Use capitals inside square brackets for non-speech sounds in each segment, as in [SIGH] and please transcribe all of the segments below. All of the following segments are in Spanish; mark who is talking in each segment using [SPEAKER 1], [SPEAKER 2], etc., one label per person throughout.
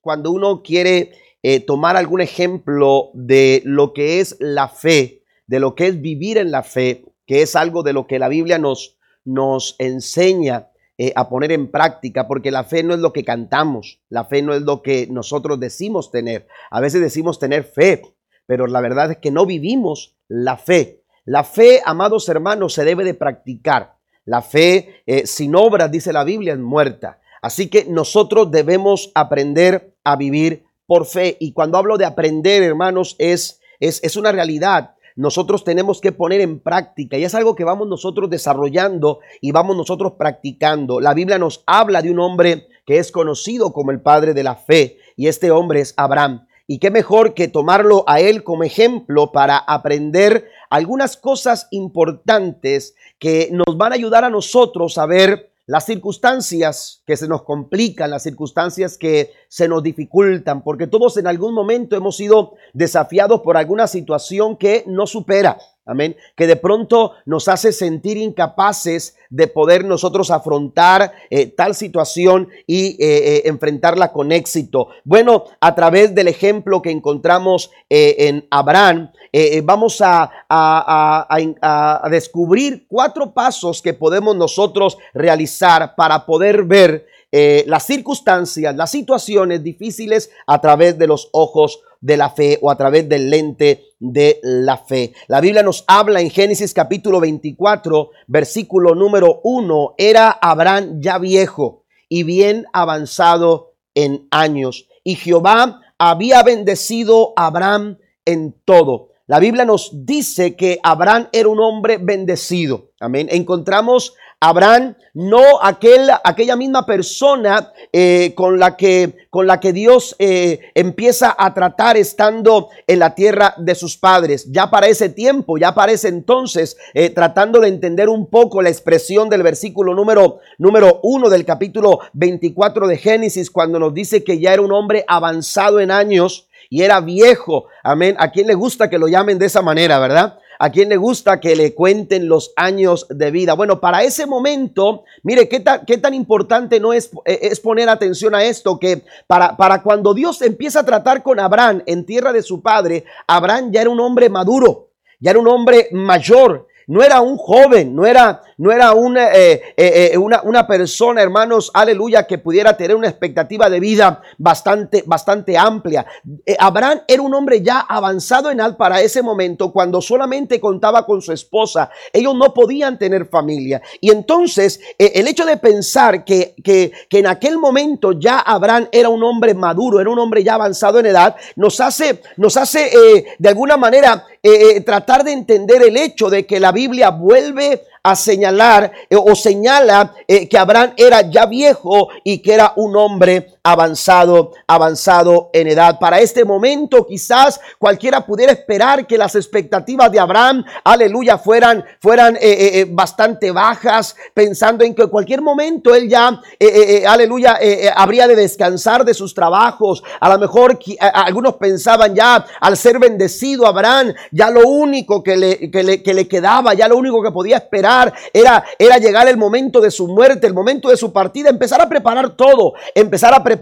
[SPEAKER 1] cuando uno quiere eh, tomar algún ejemplo de lo que es la fe, de lo que es vivir en la fe, que es algo de lo que la Biblia nos, nos enseña eh, a poner en práctica, porque la fe no es lo que cantamos, la fe no es lo que nosotros decimos tener. A veces decimos tener fe, pero la verdad es que no vivimos la fe. La fe, amados hermanos, se debe de practicar. La fe eh, sin obras, dice la Biblia, es muerta. Así que nosotros debemos aprender a vivir por fe. Y cuando hablo de aprender, hermanos, es, es, es una realidad. Nosotros tenemos que poner en práctica y es algo que vamos nosotros desarrollando y vamos nosotros practicando. La Biblia nos habla de un hombre que es conocido como el padre de la fe y este hombre es Abraham. Y qué mejor que tomarlo a él como ejemplo para aprender algunas cosas importantes que nos van a ayudar a nosotros a ver las circunstancias que se nos complican, las circunstancias que se nos dificultan, porque todos en algún momento hemos sido desafiados por alguna situación que no supera. Amén. Que de pronto nos hace sentir incapaces de poder nosotros afrontar eh, tal situación y eh, eh, enfrentarla con éxito. Bueno, a través del ejemplo que encontramos en Abraham, vamos a, a descubrir cuatro pasos que podemos nosotros realizar para poder ver las circunstancias, las situaciones difíciles a través de los ojos de la fe o a través del lente de la fe. La Biblia nos habla en Génesis capítulo 24, versículo número 1, era Abraham ya viejo y bien avanzado en años, y Jehová había bendecido a Abraham en todo. La Biblia nos dice que Abraham era un hombre bendecido. Amén. Encontramos Abraham, no aquel, aquella misma persona eh, con, la que, con la que Dios eh, empieza a tratar estando en la tierra de sus padres. Ya para ese tiempo, ya para ese entonces, eh, tratando de entender un poco la expresión del versículo número, número uno del capítulo 24 de Génesis, cuando nos dice que ya era un hombre avanzado en años y era viejo. Amén. ¿A quién le gusta que lo llamen de esa manera, verdad? ¿A quién le gusta que le cuenten los años de vida? Bueno, para ese momento, mire, qué tan, qué tan importante no es, eh, es, poner atención a esto, que para, para cuando Dios empieza a tratar con Abraham en tierra de su padre, Abraham ya era un hombre maduro, ya era un hombre mayor, no era un joven, no era, no era una, eh, eh, eh, una, una, persona, hermanos, aleluya, que pudiera tener una expectativa de vida bastante, bastante amplia. Abraham era un hombre ya avanzado en al para ese momento, cuando solamente contaba con su esposa. Ellos no podían tener familia. Y entonces, el hecho de pensar que, que, que en aquel momento ya Abraham era un hombre maduro, era un hombre ya avanzado en edad, nos hace, nos hace de alguna manera tratar de entender el hecho de que la Biblia vuelve a señalar eh, o señala eh, que Abraham era ya viejo y que era un hombre avanzado, avanzado en edad. Para este momento quizás cualquiera pudiera esperar que las expectativas de Abraham, aleluya, fueran, fueran eh, bastante bajas, pensando en que en cualquier momento él ya, aleluya, habría de descansar de sus trabajos. A lo mejor algunos pensaban ya, al ser bendecido Abraham, ya lo único que le, que le, que le quedaba, ya lo único que podía esperar era, era llegar el momento de su muerte, el momento de su partida, empezar a preparar todo, empezar a preparar,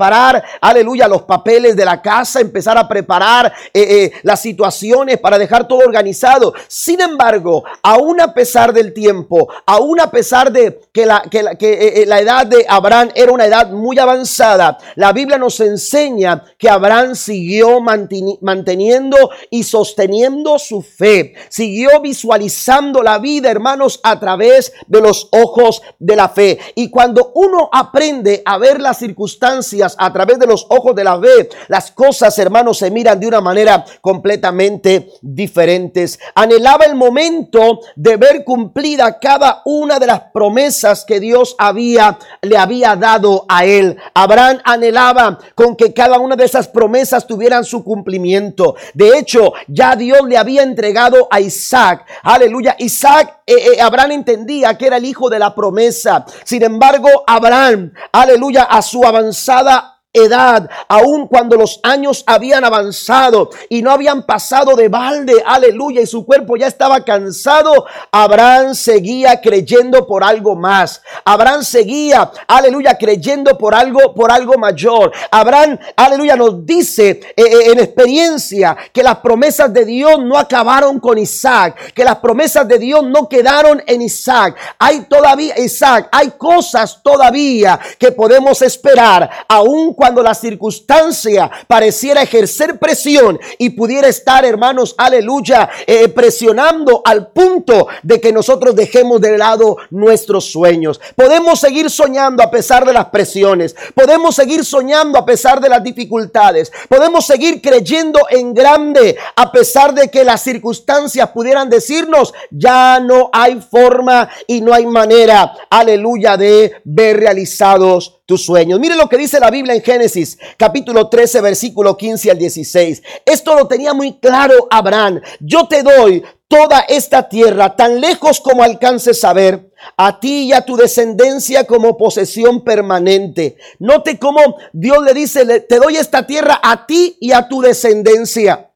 [SPEAKER 1] aleluya, los papeles de la casa, empezar a preparar eh, eh, las situaciones para dejar todo organizado. Sin embargo, aún a pesar del tiempo, aún a pesar de que la, que la, eh, la edad de Abraham era una edad muy avanzada, la Biblia nos enseña que Abraham siguió manteniendo y sosteniendo su fe, siguió visualizando la vida, hermanos, a través de los ojos de la fe. Y cuando uno aprende a ver las circunstancias a través de los ojos de la fe, las cosas, hermanos, se miran de una manera completamente diferentes. Anhelaba el momento de ver cumplida cada una de las promesas que Dios había le había dado a él. Abraham anhelaba con que cada una de esas promesas tuvieran su cumplimiento. De hecho, ya Dios le había entregado a Isaac. Aleluya. Isaac, eh, eh, Abraham entendía que era el hijo de la promesa. Sin embargo, Abraham, aleluya, a su avanzada edad, aun cuando los años habían avanzado y no habían pasado de balde, aleluya, y su cuerpo ya estaba cansado, Abraham seguía creyendo por algo más. Abraham seguía, aleluya, creyendo por algo, por algo mayor. Abraham, aleluya, nos dice eh, eh, en experiencia que las promesas de Dios no acabaron con Isaac, que las promesas de Dios no quedaron en Isaac. Hay todavía, Isaac, hay cosas todavía que podemos esperar, aun cuando la circunstancia pareciera ejercer presión y pudiera estar, hermanos, aleluya, eh, presionando al punto de que nosotros dejemos de lado nuestros sueños. Podemos seguir soñando a pesar de las presiones. Podemos seguir soñando a pesar de las dificultades. Podemos seguir creyendo en grande a pesar de que las circunstancias pudieran decirnos, ya no hay forma y no hay manera, aleluya, de ver realizados tus sueños. Mire lo que dice la Biblia en Génesis capítulo 13 versículo 15 al 16. Esto lo tenía muy claro Abraham. Yo te doy toda esta tierra tan lejos como alcances a ver a ti y a tu descendencia como posesión permanente. Note cómo Dios le dice, te doy esta tierra a ti y a tu descendencia.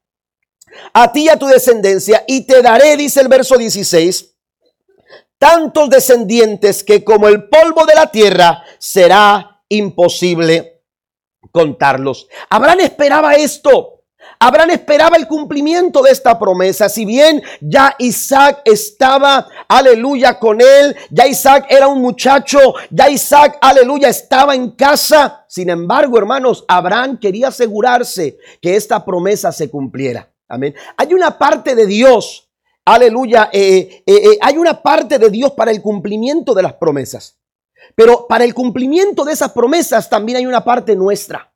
[SPEAKER 1] A ti y a tu descendencia. Y te daré, dice el verso 16, tantos descendientes que como el polvo de la tierra será imposible contarlos. Abraham esperaba esto. Abraham esperaba el cumplimiento de esta promesa. Si bien ya Isaac estaba, aleluya, con él, ya Isaac era un muchacho, ya Isaac, aleluya, estaba en casa. Sin embargo, hermanos, Abraham quería asegurarse que esta promesa se cumpliera. Amén. Hay una parte de Dios aleluya, eh, eh, eh, hay una parte de Dios para el cumplimiento de las promesas. Pero para el cumplimiento de esas promesas también hay una parte nuestra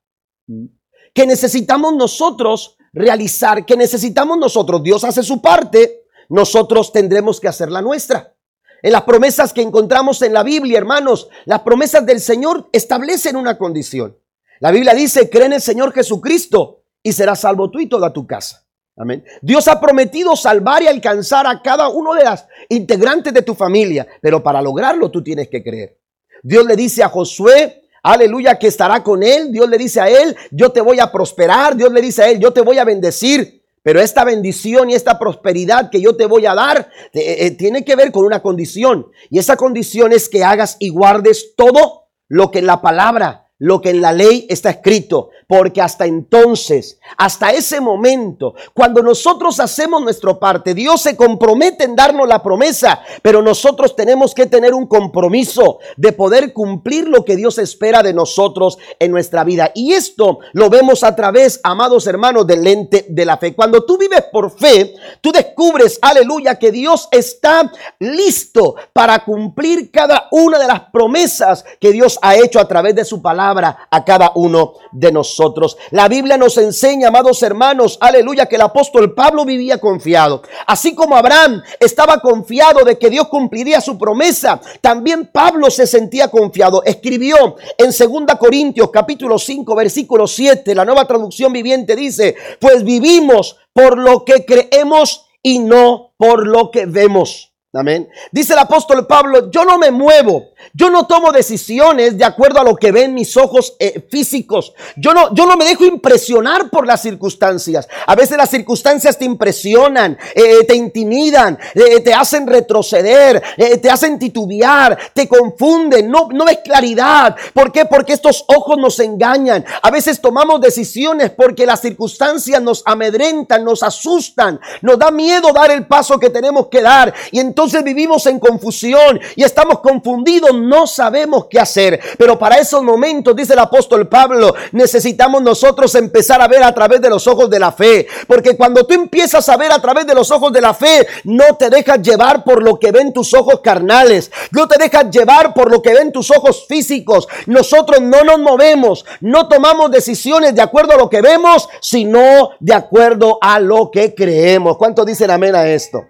[SPEAKER 1] que necesitamos nosotros realizar, que necesitamos nosotros. Dios hace su parte, nosotros tendremos que hacer la nuestra. En las promesas que encontramos en la Biblia, hermanos, las promesas del Señor establecen una condición. La Biblia dice, cree en el Señor Jesucristo y serás salvo tú y toda tu casa. Amén. Dios ha prometido salvar y alcanzar a cada uno de las integrantes de tu familia, pero para lograrlo tú tienes que creer. Dios le dice a Josué, aleluya, que estará con él. Dios le dice a él, yo te voy a prosperar. Dios le dice a él, yo te voy a bendecir. Pero esta bendición y esta prosperidad que yo te voy a dar eh, eh, tiene que ver con una condición. Y esa condición es que hagas y guardes todo lo que la palabra, lo que en la ley está escrito. Porque hasta entonces, hasta ese momento, cuando nosotros hacemos nuestra parte, Dios se compromete en darnos la promesa, pero nosotros tenemos que tener un compromiso de poder cumplir lo que Dios espera de nosotros en nuestra vida. Y esto lo vemos a través, amados hermanos, del lente de la fe. Cuando tú vives por fe, tú descubres, aleluya, que Dios está listo para cumplir cada una de las promesas que Dios ha hecho a través de su palabra a cada uno de nosotros. La Biblia nos enseña, amados hermanos, aleluya, que el apóstol Pablo vivía confiado. Así como Abraham estaba confiado de que Dios cumpliría su promesa, también Pablo se sentía confiado. Escribió en 2 Corintios capítulo 5 versículo 7, la nueva traducción viviente dice, pues vivimos por lo que creemos y no por lo que vemos. Amén. Dice el apóstol Pablo, yo no me muevo yo no tomo decisiones de acuerdo a lo que ven mis ojos eh, físicos. Yo no, yo no me dejo impresionar por las circunstancias. A veces las circunstancias te impresionan, eh, te intimidan, eh, te hacen retroceder, te hacen titubear, te confunden, no, no ves claridad. ¿Por qué? Porque estos ojos nos engañan. A veces tomamos decisiones porque las circunstancias nos amedrentan, nos asustan, nos da miedo dar el paso que tenemos que dar. Y entonces vivimos en confusión y estamos confundidos no sabemos qué hacer. Pero para esos momentos, dice el apóstol Pablo, necesitamos nosotros empezar a ver a través de los ojos de la fe. Porque cuando tú empiezas a ver a través de los ojos de la fe, no te dejas llevar por lo que ven tus ojos carnales. No te dejas llevar por lo que ven tus ojos físicos. Nosotros no nos movemos, no tomamos decisiones de acuerdo a lo que vemos, sino de acuerdo a lo que creemos. ¿Cuánto dicen amén a esto?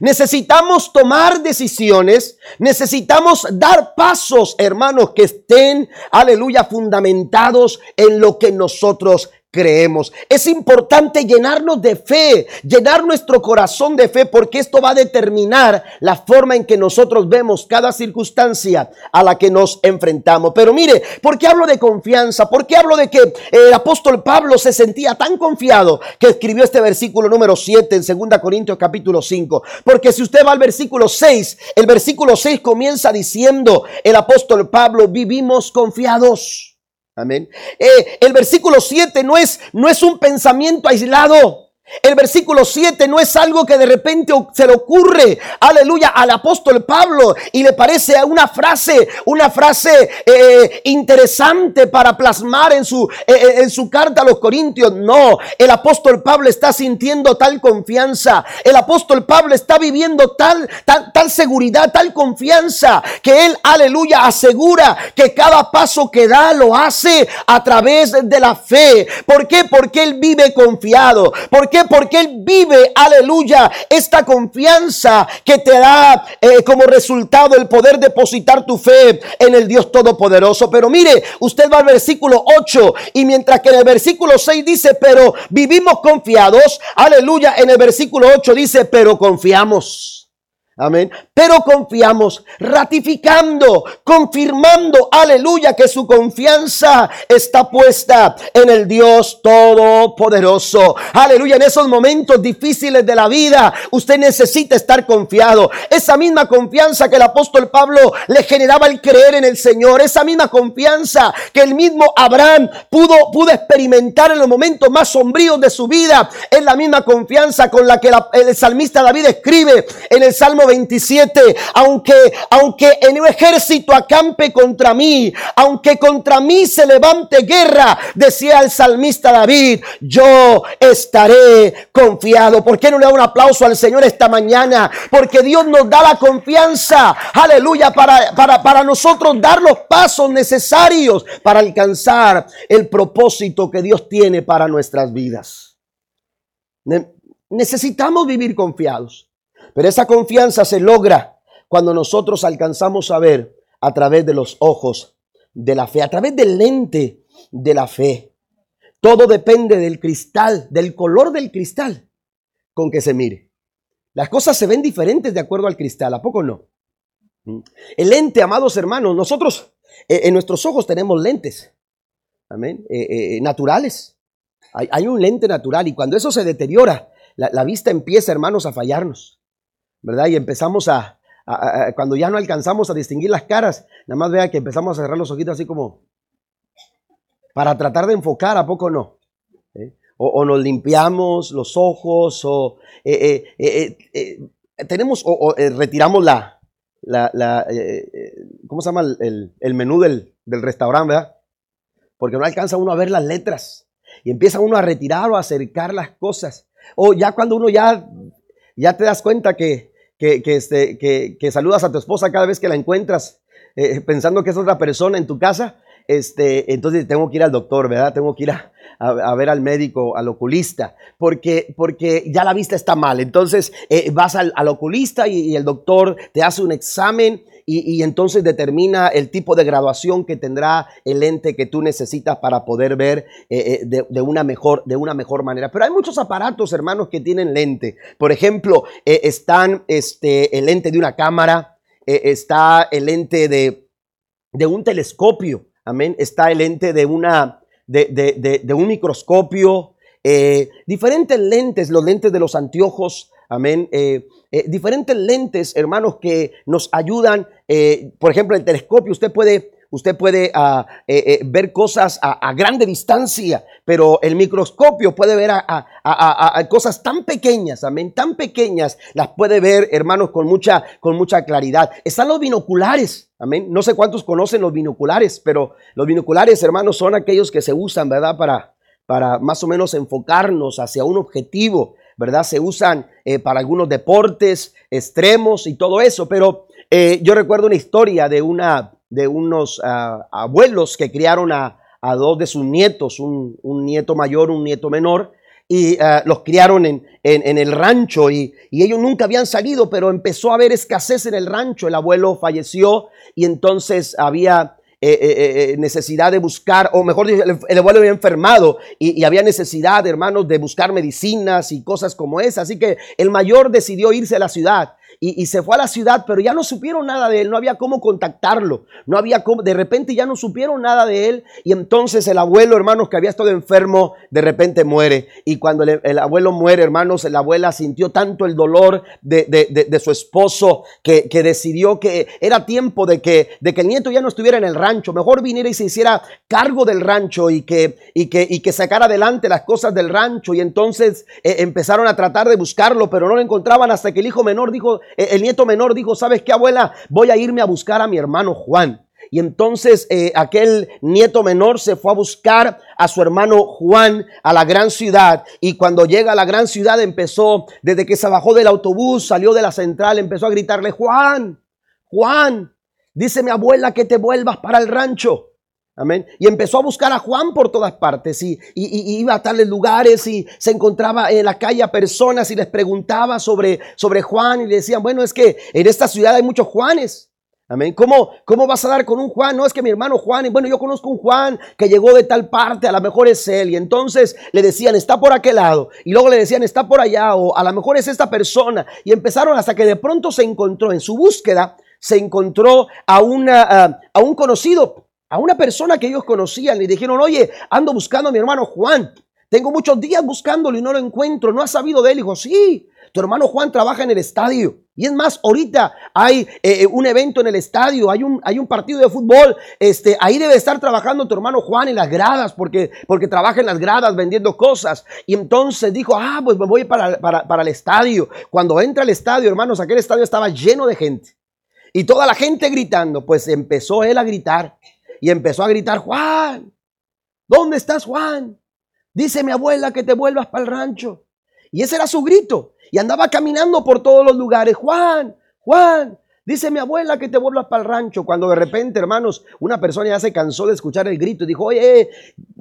[SPEAKER 1] Necesitamos tomar decisiones, necesitamos dar pasos, hermanos, que estén, aleluya, fundamentados en lo que nosotros creemos. Es importante llenarnos de fe, llenar nuestro corazón de fe, porque esto va a determinar la forma en que nosotros vemos cada circunstancia a la que nos enfrentamos. Pero mire, ¿por qué hablo de confianza? ¿Por qué hablo de que el apóstol Pablo se sentía tan confiado que escribió este versículo número 7 en 2 Corintios capítulo 5? Porque si usted va al versículo 6, el versículo 6 comienza diciendo el apóstol Pablo, vivimos confiados. Amén. Eh, el versículo 7 no es, no es un pensamiento aislado. El versículo 7 no es algo que de repente se le ocurre, aleluya, al apóstol Pablo y le parece una frase, una frase eh, interesante para plasmar en su, eh, eh, en su carta a los Corintios. No, el apóstol Pablo está sintiendo tal confianza, el apóstol Pablo está viviendo tal, tal, tal seguridad, tal confianza, que él, aleluya, asegura que cada paso que da lo hace a través de la fe. ¿Por qué? Porque él vive confiado. ¿Por qué? Porque Él vive, aleluya, esta confianza que te da eh, como resultado el poder depositar tu fe en el Dios Todopoderoso. Pero mire, usted va al versículo 8 y mientras que en el versículo 6 dice, pero vivimos confiados, aleluya, en el versículo 8 dice, pero confiamos. Amén. Pero confiamos, ratificando, confirmando, aleluya, que su confianza está puesta en el Dios Todopoderoso. Aleluya, en esos momentos difíciles de la vida, usted necesita estar confiado. Esa misma confianza que el apóstol Pablo le generaba el creer en el Señor, esa misma confianza que el mismo Abraham pudo, pudo experimentar en los momentos más sombríos de su vida, es la misma confianza con la que el salmista David escribe en el Salmo 27, aunque, aunque en un ejército acampe contra mí, aunque contra mí se levante guerra, decía el salmista David, yo estaré confiado. ¿Por qué no le da un aplauso al Señor esta mañana? Porque Dios nos da la confianza, aleluya, para, para, para nosotros dar los pasos necesarios para alcanzar el propósito que Dios tiene para nuestras vidas. Necesitamos vivir confiados. Pero esa confianza se logra cuando nosotros alcanzamos a ver a través de los ojos de la fe, a través del lente de la fe. Todo depende del cristal, del color del cristal con que se mire. Las cosas se ven diferentes de acuerdo al cristal, ¿a poco no? ¿Mm? El lente, amados hermanos, nosotros eh, en nuestros ojos tenemos lentes, amén, eh, eh, naturales. Hay, un lente natural y cuando eso se deteriora, la vista empieza, hermanos, a fallarnos. ¿Verdad? Y empezamos a, cuando ya no alcanzamos a distinguir las caras, nada más vea que empezamos a cerrar los ojitos así como para tratar de enfocar, ¿a poco no? ¿Eh? O, nos limpiamos los ojos, o eh, eh, tenemos, o, retiramos la, ¿cómo se llama? El, menú del, del restaurante, ¿verdad? Porque no alcanza uno a ver las letras y empieza uno a retirar o a acercar las cosas. O ya cuando uno ya, ya te das cuenta que, que, este, que, saludas a tu esposa cada vez que la encuentras eh, pensando que es otra persona en tu casa, este, entonces tengo que ir al doctor, ¿verdad? Tengo que ir a, ver al médico, al oculista, porque, porque ya la vista está mal. Entonces eh, vas al, oculista y, el doctor te hace un examen y, entonces determina el tipo de graduación que tendrá el lente que tú necesitas para poder ver eh, eh, de, una mejor, de una mejor manera. Pero hay muchos aparatos, hermanos, que tienen lente. Por ejemplo, eh, están este, el lente de una cámara, está el lente de, de, un telescopio, amén. Está el lente de, una, de, de un microscopio. diferentes lentes, los lentes de los anteojos, amén. Eh, diferentes lentes, hermanos, que nos ayudan. Eh, por ejemplo, el telescopio, usted puede, usted puede ah, eh, ver cosas a, grande distancia, pero el microscopio puede ver a, cosas tan pequeñas, amén, tan pequeñas, las puede ver, hermanos, con mucha, con mucha claridad. Están los binoculares. Amén. No sé cuántos conocen los binoculares, pero los binoculares, hermanos, son aquellos que se usan, ¿verdad? Para, para más o menos enfocarnos hacia un objetivo. ¿Verdad? Se usan eh, para algunos deportes extremos y todo eso, pero eh, yo recuerdo una historia de, una, de unos ah, abuelos que criaron a, dos de sus nietos, un, nieto mayor, un nieto menor, y ah, los criaron en, el rancho y, ellos nunca habían salido, pero empezó a haber escasez en el rancho, el abuelo falleció y entonces había necesidad de buscar, o mejor dicho, el, abuelo había enfermado y, y, había necesidad, hermanos, de buscar medicinas y cosas como esa. Así que el mayor decidió irse a la ciudad y, se fue a la ciudad, pero ya no supieron nada de él, no había cómo contactarlo, no había cómo, de repente ya no supieron nada de él y entonces el abuelo, hermanos, que había estado enfermo, de repente muere. Y cuando el, abuelo muere, hermanos, la abuela sintió tanto el dolor de, su esposo que, decidió que era tiempo de que, de que el nieto ya no estuviera en el rancho, mejor viniera y se hiciera cargo del rancho y que, y que, y que sacara adelante las cosas del rancho. Y entonces eh, empezaron a tratar de buscarlo, pero no lo encontraban hasta que el hijo menor dijo, el nieto menor dijo, ¿sabes qué, abuela? Voy a irme a buscar a mi hermano Juan. Y entonces eh, aquel nieto menor se fue a buscar a su hermano Juan a la gran ciudad. Y cuando llega a la gran ciudad empezó, desde que se bajó del autobús, salió de la central, empezó a gritarle, Juan, Juan, dice mi abuela que te vuelvas para el rancho. Amén. Y empezó a buscar a Juan por todas partes y, iba a tales lugares y se encontraba en la calle a personas y les preguntaba sobre, sobre Juan y le decían, bueno, es que en esta ciudad hay muchos Juanes. Amén. ¿Cómo, ¿Cómo vas a dar con un Juan? No es que mi hermano Juan, y bueno, yo conozco un Juan que llegó de tal parte, a lo mejor es él. Y entonces le decían, está por aquel lado. Y luego le decían, está por allá, o a lo mejor es esta persona. Y empezaron hasta que de pronto se encontró en su búsqueda, se encontró a, una, a un conocido a una persona que ellos conocían. Le dijeron, oye, ando buscando a mi hermano Juan. Tengo muchos días buscándolo y no lo encuentro. ¿No has sabido de él? Dijo, sí, tu hermano Juan trabaja en el estadio. Y es más, ahorita hay eh, eh, un evento en el estadio, hay un, hay un partido de fútbol. Este, ahí debe estar trabajando tu hermano Juan en las gradas, porque, porque trabaja en las gradas vendiendo cosas. Y entonces dijo, ah, pues me voy para, para, para el estadio. Cuando entra al estadio, hermanos, aquel estadio estaba lleno de gente. Y toda la gente gritando, pues empezó él a gritar y empezó a gritar, Juan, ¿dónde estás Juan? Dice mi abuela que te vuelvas para el rancho. Y ese era su grito. Y andaba caminando por todos los lugares, Juan, Juan, Dice mi abuela que te vuelvas para el rancho. Cuando de repente, hermanos, una persona ya se cansó de escuchar el grito y dijo, oye,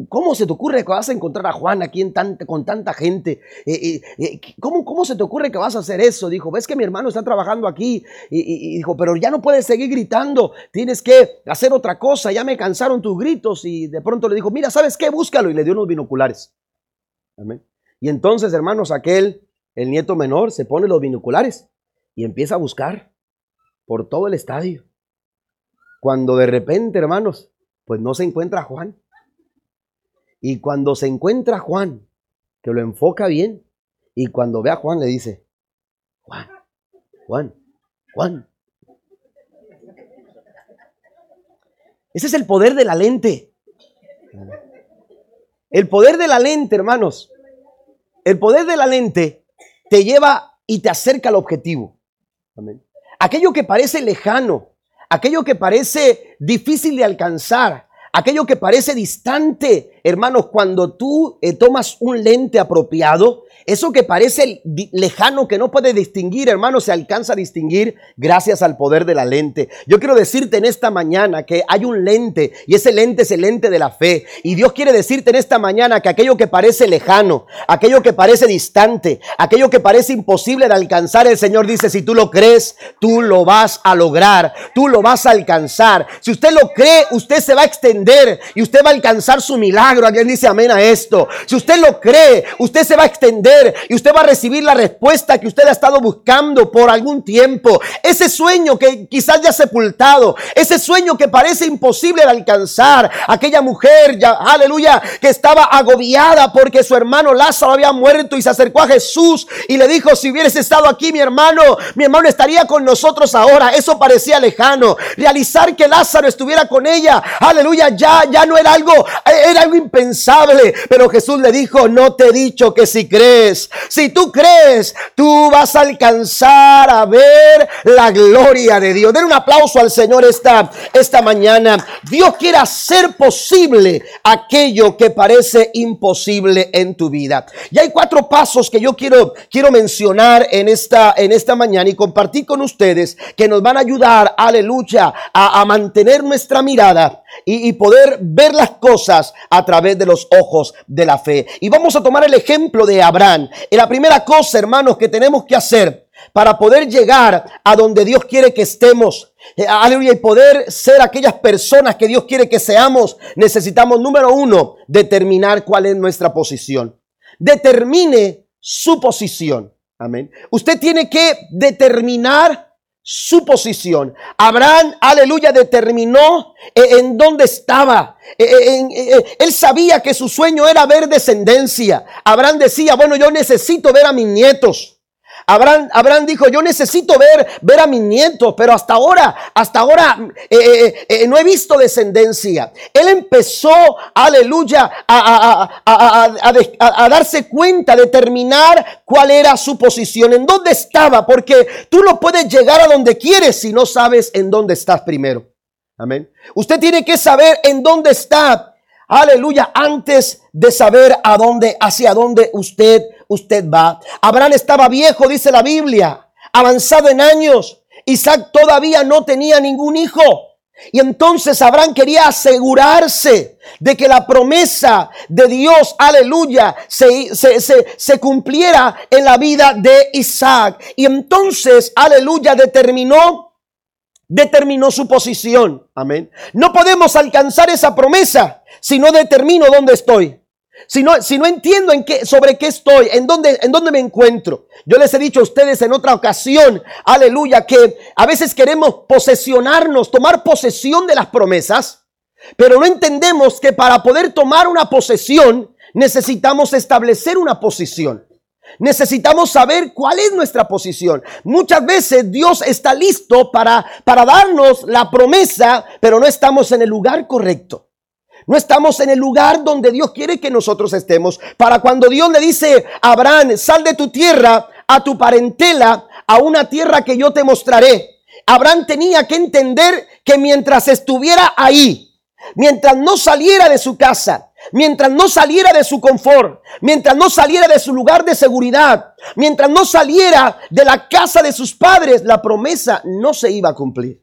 [SPEAKER 1] ¿cómo se te ocurre que vas a encontrar a Juan aquí en con tanta gente? Eh, eh, eh, ¿cómo, ¿Cómo se te ocurre que vas a hacer eso? Dijo, ves que mi hermano está trabajando aquí. Y, dijo, pero ya no puedes seguir gritando, tienes que hacer otra cosa, ya me cansaron tus gritos. Y de pronto le dijo, mira, ¿sabes qué? Búscalo. Y le dio unos binoculares. Amén. Y entonces, hermanos, aquel, el nieto menor, se pone los binoculares y empieza a buscar por todo el estadio. Cuando de repente, hermanos, pues no se encuentra Juan. Y cuando se encuentra Juan, que lo enfoca bien, y cuando ve a Juan le dice, Juan, Juan, Juan. Ese es el poder de la lente. El poder de la lente, hermanos. El poder de la lente te lleva y te acerca al objetivo. Amén aquello que parece lejano, aquello que parece difícil de alcanzar, aquello que parece distante, hermanos, cuando tú eh, tomas un lente apropiado, eso que parece lejano, que no puede distinguir, hermano, se alcanza a distinguir gracias al poder de la lente. Yo quiero decirte en esta mañana que hay un lente y ese lente es el lente de la fe. Y Dios quiere decirte en esta mañana que aquello que parece lejano, aquello que parece distante, aquello que parece imposible de alcanzar, el Señor dice, si tú lo crees, tú lo vas a lograr, tú lo vas a alcanzar. Si usted lo cree, usted se va a extender y usted va a alcanzar su milagro. Alguien dice amén a esto. Si usted lo cree, usted se va a extender y usted va a recibir la respuesta que usted ha estado buscando por algún tiempo. Ese sueño que quizás ya sepultado, ese sueño que parece imposible de alcanzar. Aquella mujer, ya, aleluya, que estaba agobiada porque su hermano Lázaro había muerto y se acercó a Jesús y le dijo, si hubieras estado aquí mi hermano, mi hermano estaría con nosotros ahora. Eso parecía lejano. Realizar que Lázaro estuviera con ella, aleluya, ya, ya no era algo, era algo impensable. Pero Jesús le dijo, no te he dicho que si crees si tú crees, tú vas a alcanzar a ver la gloria de Dios. Den un aplauso al Señor esta, esta mañana. Dios quiere hacer posible aquello que parece imposible en tu vida. Y hay cuatro pasos que yo quiero, quiero mencionar en esta, en esta mañana y compartir con ustedes que nos van a ayudar, aleluya, a, a mantener nuestra mirada y, y poder ver las cosas a través de los ojos de la fe. Y vamos a tomar el ejemplo de Abraham. Y la primera cosa, hermanos, que tenemos que hacer para poder llegar a donde Dios quiere que estemos. Eh, aleluya, y poder ser aquellas personas que Dios quiere que seamos, necesitamos, número uno, determinar cuál es nuestra posición. Determine su posición. Amén. Usted tiene que determinar su posición. Abraham, aleluya, determinó eh, en dónde estaba. Eh, él sabía que su sueño era ver descendencia. Abraham decía, bueno, yo necesito ver a mis nietos. Abraham, Abraham, dijo, yo necesito ver, ver a mis nietos, pero hasta ahora, hasta ahora eh, eh, eh, no he visto descendencia. Él empezó, aleluya, a, a, darse cuenta, determinar cuál era su posición, en dónde estaba, porque tú no puedes llegar a donde quieres si no sabes en dónde estás primero. Amén. Usted tiene que saber en dónde está Aleluya, antes de saber a dónde, hacia dónde usted, usted va. Abraham estaba viejo, dice la Biblia, avanzado en años. Isaac todavía no tenía ningún hijo. Y entonces Abraham quería asegurarse de que la promesa de Dios, aleluya, se, se, se, se, cumpliera en la vida de Isaac. Y entonces, aleluya, determinó, determinó su posición. Amén. No podemos alcanzar esa promesa si no determino dónde estoy. Si no, si no entiendo en qué, sobre qué estoy, en dónde, en dónde me encuentro. Yo les he dicho a ustedes en otra ocasión, aleluya, que a veces queremos posesionarnos, tomar posesión de las promesas, pero no entendemos que para poder tomar una posesión necesitamos establecer una posición. Necesitamos saber cuál es nuestra posición. Muchas veces Dios está listo para, para darnos la promesa, pero no estamos en el lugar correcto. No estamos en el lugar donde Dios quiere que nosotros estemos. Para cuando Dios le dice a Abraham, sal de tu tierra, a tu parentela, a una tierra que yo te mostraré. Abraham tenía que entender que mientras estuviera ahí, mientras no saliera de su casa, mientras no saliera de su confort, mientras no saliera de su lugar de seguridad, mientras no saliera de la casa de sus padres, la promesa no se iba a cumplir.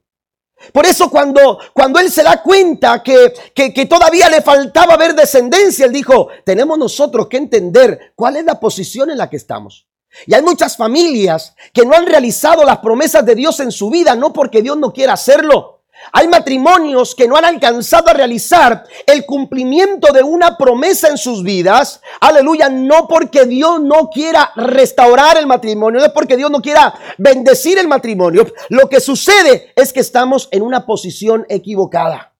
[SPEAKER 1] Por eso cuando, cuando él se da cuenta que, que, todavía le faltaba ver descendencia, él dijo, tenemos nosotros que entender cuál es la posición en la que estamos. Y hay muchas familias que no han realizado las promesas de Dios en su vida, no porque Dios no quiera hacerlo, hay matrimonios que no han alcanzado a realizar el cumplimiento de una promesa en sus vidas. Aleluya, no porque Dios no quiera restaurar el matrimonio, no es porque Dios no quiera bendecir el matrimonio. Lo que sucede es que estamos en una posición equivocada.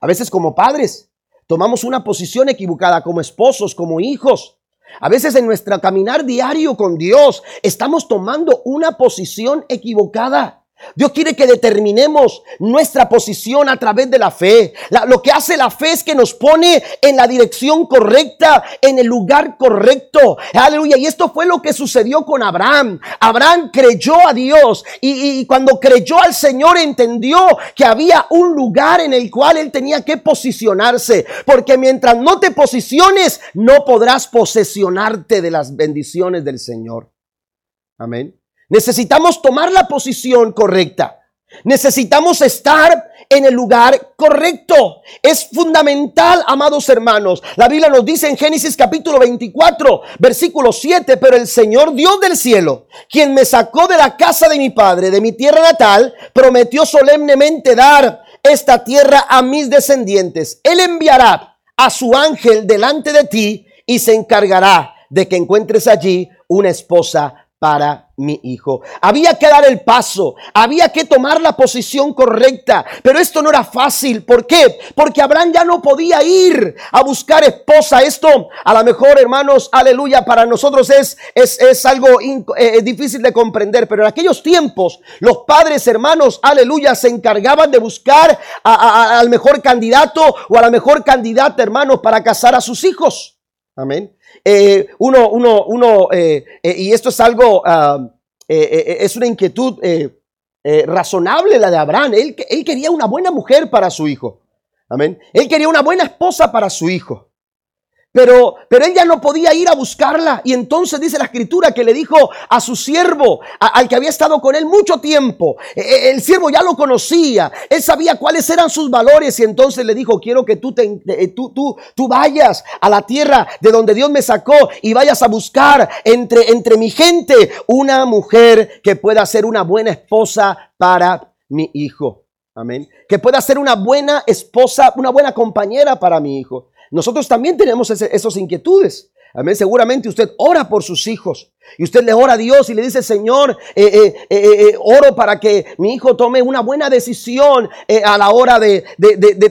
[SPEAKER 1] A veces como padres tomamos una posición equivocada, como esposos, como hijos. A veces en nuestro caminar diario con Dios estamos tomando una posición equivocada. Dios quiere que determinemos nuestra posición a través de la fe. lo que hace la fe es que nos pone en la dirección correcta, en el lugar correcto. Aleluya. Y esto fue lo que sucedió con Abraham. Abraham creyó a Dios y, cuando creyó al Señor entendió que había un lugar en el cual él tenía que posicionarse. Porque mientras no te posiciones, no podrás posesionarte de las bendiciones del Señor. Amén. Necesitamos tomar la posición correcta. Necesitamos estar en el lugar correcto. Es fundamental, amados hermanos. La Biblia nos dice en Génesis capítulo 24, versículo 7, pero el Señor Dios del cielo, quien me sacó de la casa de mi padre, de mi tierra natal, prometió solemnemente dar esta tierra a mis descendientes. Él enviará a su ángel delante de ti y se encargará de que encuentres allí una esposa para mi hijo. Había que dar el paso, había que tomar la posición correcta, pero esto no era fácil. ¿Por qué? Porque Abraham ya no podía ir a buscar esposa. Esto a lo mejor, hermanos, aleluya, para nosotros es, es, es algo eh, difícil de comprender, pero en aquellos tiempos los padres, hermanos, aleluya, se encargaban de buscar al mejor candidato o a la mejor candidata, hermanos, para casar a sus hijos. Amén. Eh, uno, uno, uno eh, eh, y esto es algo, ah, es una inquietud razonable la de Abraham. Él, él quería una buena mujer para su hijo. Amén. Él quería una buena esposa para su hijo. Pero, pero él ya no podía ir a buscarla. Y entonces dice la escritura que le dijo a su siervo, al que había estado con él mucho tiempo, e, e, el siervo ya lo conocía, él sabía cuáles eran sus valores y entonces le dijo, quiero que tú, te, tú, tú, tú vayas a la tierra de donde Dios me sacó y vayas a buscar entre, entre mi gente una mujer que pueda ser una buena esposa para mi hijo. Amén. Que pueda ser una buena esposa, una buena compañera para mi hijo. Nosotros también tenemos esas inquietudes. Amén. Seguramente usted ora por sus hijos y usted le ora a Dios y le dice, Señor, eh, eh, eh, oro para que mi hijo tome una buena decisión a la hora de,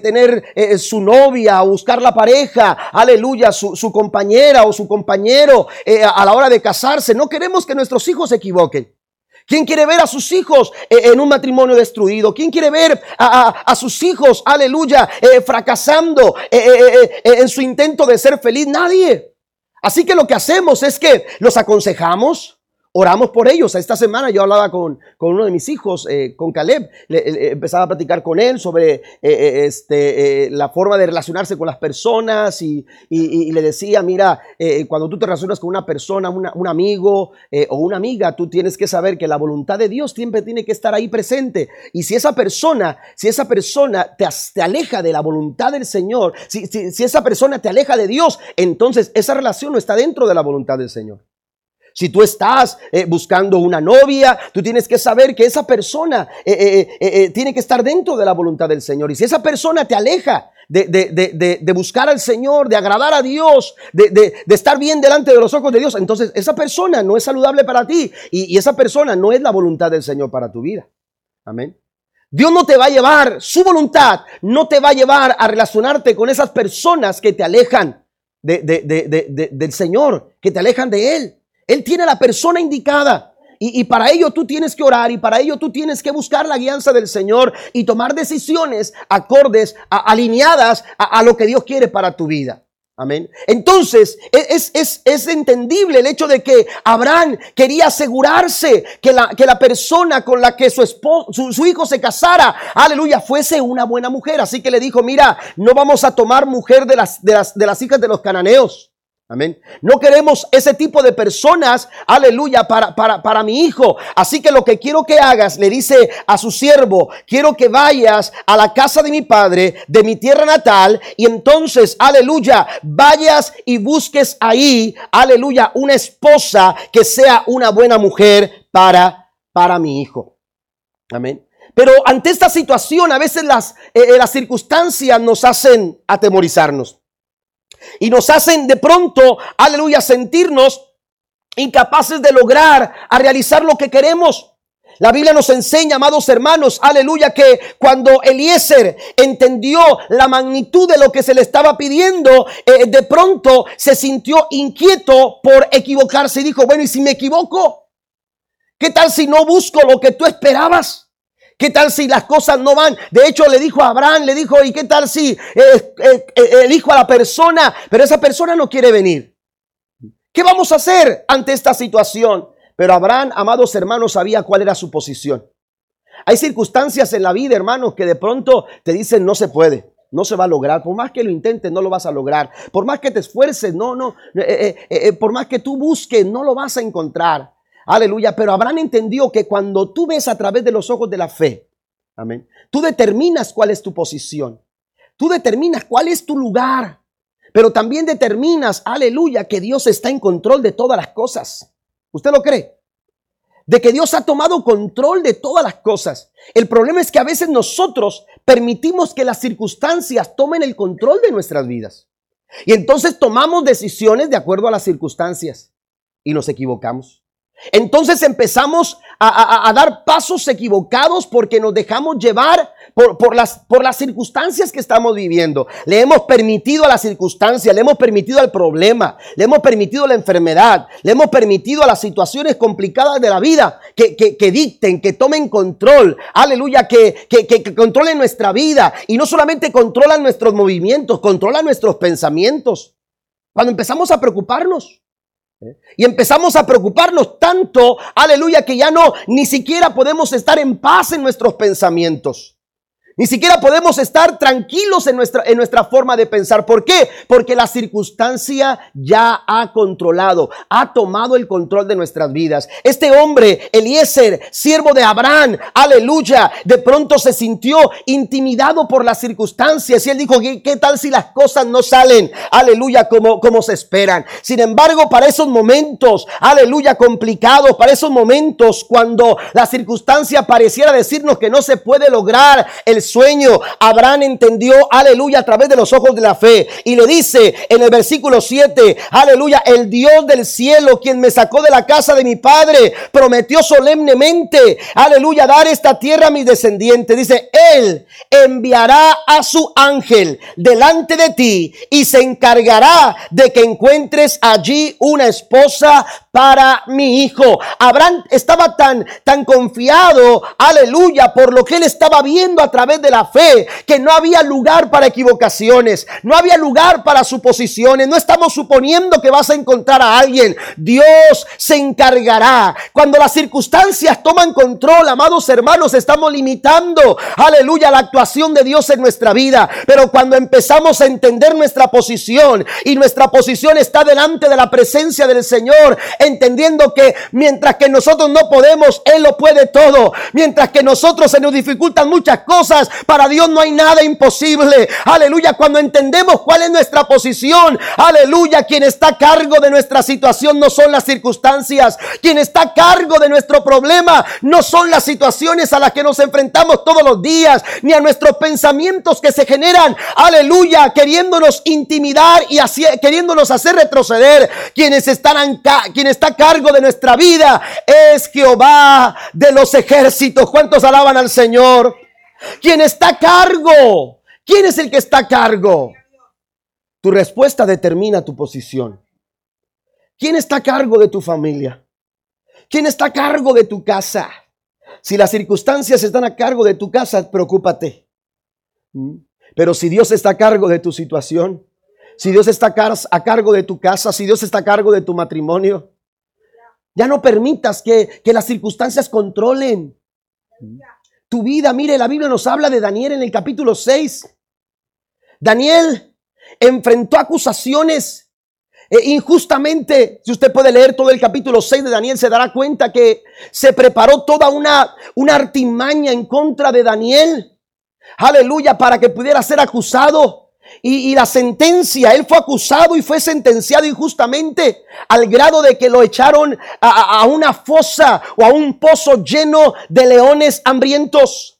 [SPEAKER 1] tener su novia buscar la pareja, aleluya, su, su compañera o su compañero a la hora de casarse. No queremos que nuestros hijos se equivoquen. ¿Quién quiere ver a sus hijos eh, en un matrimonio destruido? ¿Quién quiere ver a, sus hijos, aleluya, eh, fracasando eh, en su intento de ser feliz? Nadie. Así que lo que hacemos es que los aconsejamos, oramos por ellos. Esta semana yo hablaba con, uno de mis hijos, eh, con Caleb, le, empezaba a platicar con él sobre eh, eh, este, la forma de relacionarse con las personas y, le decía, mira, cuando tú te relacionas con una persona, un amigo o una amiga, tú tienes que saber que la voluntad de Dios siempre tiene que estar ahí presente. Y si esa persona, si esa persona te, te aleja de la voluntad del Señor, si, si esa persona te aleja de Dios, entonces esa relación no está dentro de la voluntad del Señor. Si tú estás eh, buscando una novia, tú tienes que saber que esa persona eh, eh, tiene que estar dentro de la voluntad del Señor. Y si esa persona te aleja de, buscar al Señor, de agradar a Dios, de, estar bien delante de los ojos de Dios, entonces esa persona no es saludable para ti y, y esa persona no es la voluntad del Señor para tu vida. Amén. Dios no te va a llevar, su voluntad no te va a llevar a relacionarte con esas personas que te alejan del Señor, que te alejan de Él. Él tiene la persona indicada. Y, para ello tú tienes que orar y para ello tú tienes que buscar la guianza del Señor y tomar decisiones acordes, alineadas a, lo que Dios quiere para tu vida. Amén. Entonces, e, es, es, es, entendible el hecho de que Abraham quería asegurarse que la, que la persona con la que su, esposo, su, hijo se casara, aleluya, fuese una buena mujer. Así que le dijo, mira, no vamos a tomar mujer de las, de las, de las hijas de los cananeos. Amén. No queremos ese tipo de personas, aleluya, para, para, para, mi hijo. Así que lo que quiero que hagas, le dice a su siervo, quiero que vayas a la casa de mi padre, de mi tierra natal, y entonces, aleluya, vayas y busques ahí, aleluya, una esposa que sea una buena mujer para, para mi hijo. Amén. Pero ante esta situación, a veces las, eh, eh, las circunstancias nos hacen atemorizarnos y nos hacen de pronto, aleluya, sentirnos incapaces de lograr a realizar lo que queremos. La Biblia nos enseña, amados hermanos, aleluya, que cuando Eliezer entendió la magnitud de lo que se le estaba pidiendo, eh, de pronto se sintió inquieto por equivocarse y dijo, bueno, ¿y si me equivoco? ¿Qué tal si no busco lo que tú esperabas? ¿Qué tal si las cosas no van? De hecho, le dijo a Abraham, le dijo, ¿y qué tal si eh, eh, eh, elijo a la persona, pero esa persona no quiere venir? ¿Qué vamos a hacer ante esta situación? Pero Abraham, amados hermanos, sabía cuál era su posición. Hay circunstancias en la vida, hermanos, que de pronto te dicen no se puede, no se va a lograr. Por más que lo intentes, no lo vas a lograr. Por más que te esfuerces, no, no. por más que tú busques, no lo vas a encontrar. Aleluya. Pero Abraham entendió que cuando tú ves a través de los ojos de la fe, amén, tú determinas cuál es tu posición. Tú determinas cuál es tu lugar. Pero también determinas, aleluya, que Dios está en control de todas las cosas. ¿Usted lo cree? De que Dios ha tomado control de todas las cosas. El problema es que a veces nosotros permitimos que las circunstancias tomen el control de nuestras vidas. Y entonces tomamos decisiones de acuerdo a las circunstancias y nos equivocamos. Entonces empezamos a, dar pasos equivocados porque nos dejamos llevar por, las, por las circunstancias que estamos viviendo. Le hemos permitido a la circunstancia, le hemos permitido al problema, le hemos permitido la enfermedad, le hemos permitido a las situaciones complicadas de la vida que, que, dicten, que tomen control. Aleluya, que, que, que controlen nuestra vida. Y no solamente controlan nuestros movimientos, controlan nuestros pensamientos. Cuando empezamos a preocuparnos. Y empezamos a preocuparnos tanto, aleluya, que ya no, ni siquiera podemos estar en paz en nuestros pensamientos. Ni siquiera podemos estar tranquilos en nuestra, en nuestra forma de pensar. ¿Por qué? Porque la circunstancia ya ha controlado, ha tomado el control de nuestras vidas. Este hombre, Eliezer, siervo de Abraham, aleluya, de pronto se sintió intimidado por las circunstancias y él dijo, ¿qué, tal si las cosas no salen, aleluya, como, como se esperan? Sin embargo, para esos momentos, aleluya, complicados, para esos momentos cuando la circunstancia pareciera decirnos que no se puede lograr el sueño, Abraham entendió, aleluya, a través de los ojos de la fe. Y le dice en el versículo 7, aleluya, el Dios del cielo, quien me sacó de la casa de mi padre, prometió solemnemente, aleluya, dar esta tierra a mis descendientes. Dice, Él enviará a su ángel delante de ti y se encargará de que encuentres allí una esposa para mi hijo. Abraham estaba tan, tan confiado, aleluya, por lo que él estaba viendo a través de la fe, que no había lugar para equivocaciones, no había lugar para suposiciones, no estamos suponiendo que vas a encontrar a alguien, Dios se encargará. Cuando las circunstancias toman control, amados hermanos, estamos limitando, aleluya, la actuación de Dios en nuestra vida, pero cuando empezamos a entender nuestra posición y nuestra posición está delante de la presencia del Señor, entendiendo que mientras que nosotros no podemos, Él lo puede todo, mientras que nosotros se nos dificultan muchas cosas, para Dios no hay nada imposible. Aleluya. Cuando entendemos cuál es nuestra posición. Aleluya. Quien está a cargo de nuestra situación no son las circunstancias. Quien está a cargo de nuestro problema no son las situaciones a las que nos enfrentamos todos los días. Ni a nuestros pensamientos que se generan. Aleluya. Queriéndonos intimidar y queriéndonos hacer retroceder. Quienes están quien está a cargo de nuestra vida es Jehová de los ejércitos. ¿Cuántos alaban al Señor? ¿Quién está a cargo? ¿Quién es el que está a cargo? Tu respuesta determina tu posición. ¿Quién está a cargo de tu familia? ¿Quién está a cargo de tu casa? Si las circunstancias están a cargo de tu casa, preocúpate. ¿Mm? Pero si Dios está a cargo de tu situación, si Dios está a cargo de tu casa, si Dios está a cargo de tu matrimonio, ya no permitas que, que las circunstancias controlen. Tu vida. Mire, la Biblia nos habla de Daniel en el capítulo 6. Daniel enfrentó acusaciones eh, injustamente. Si usted puede leer todo el capítulo 6 de Daniel, se dará cuenta que se preparó toda una, una artimaña en contra de Daniel. Aleluya, para que pudiera ser acusado. Y, la sentencia, él fue acusado y fue sentenciado injustamente al grado de que lo echaron a, una fosa o a un pozo lleno de leones hambrientos.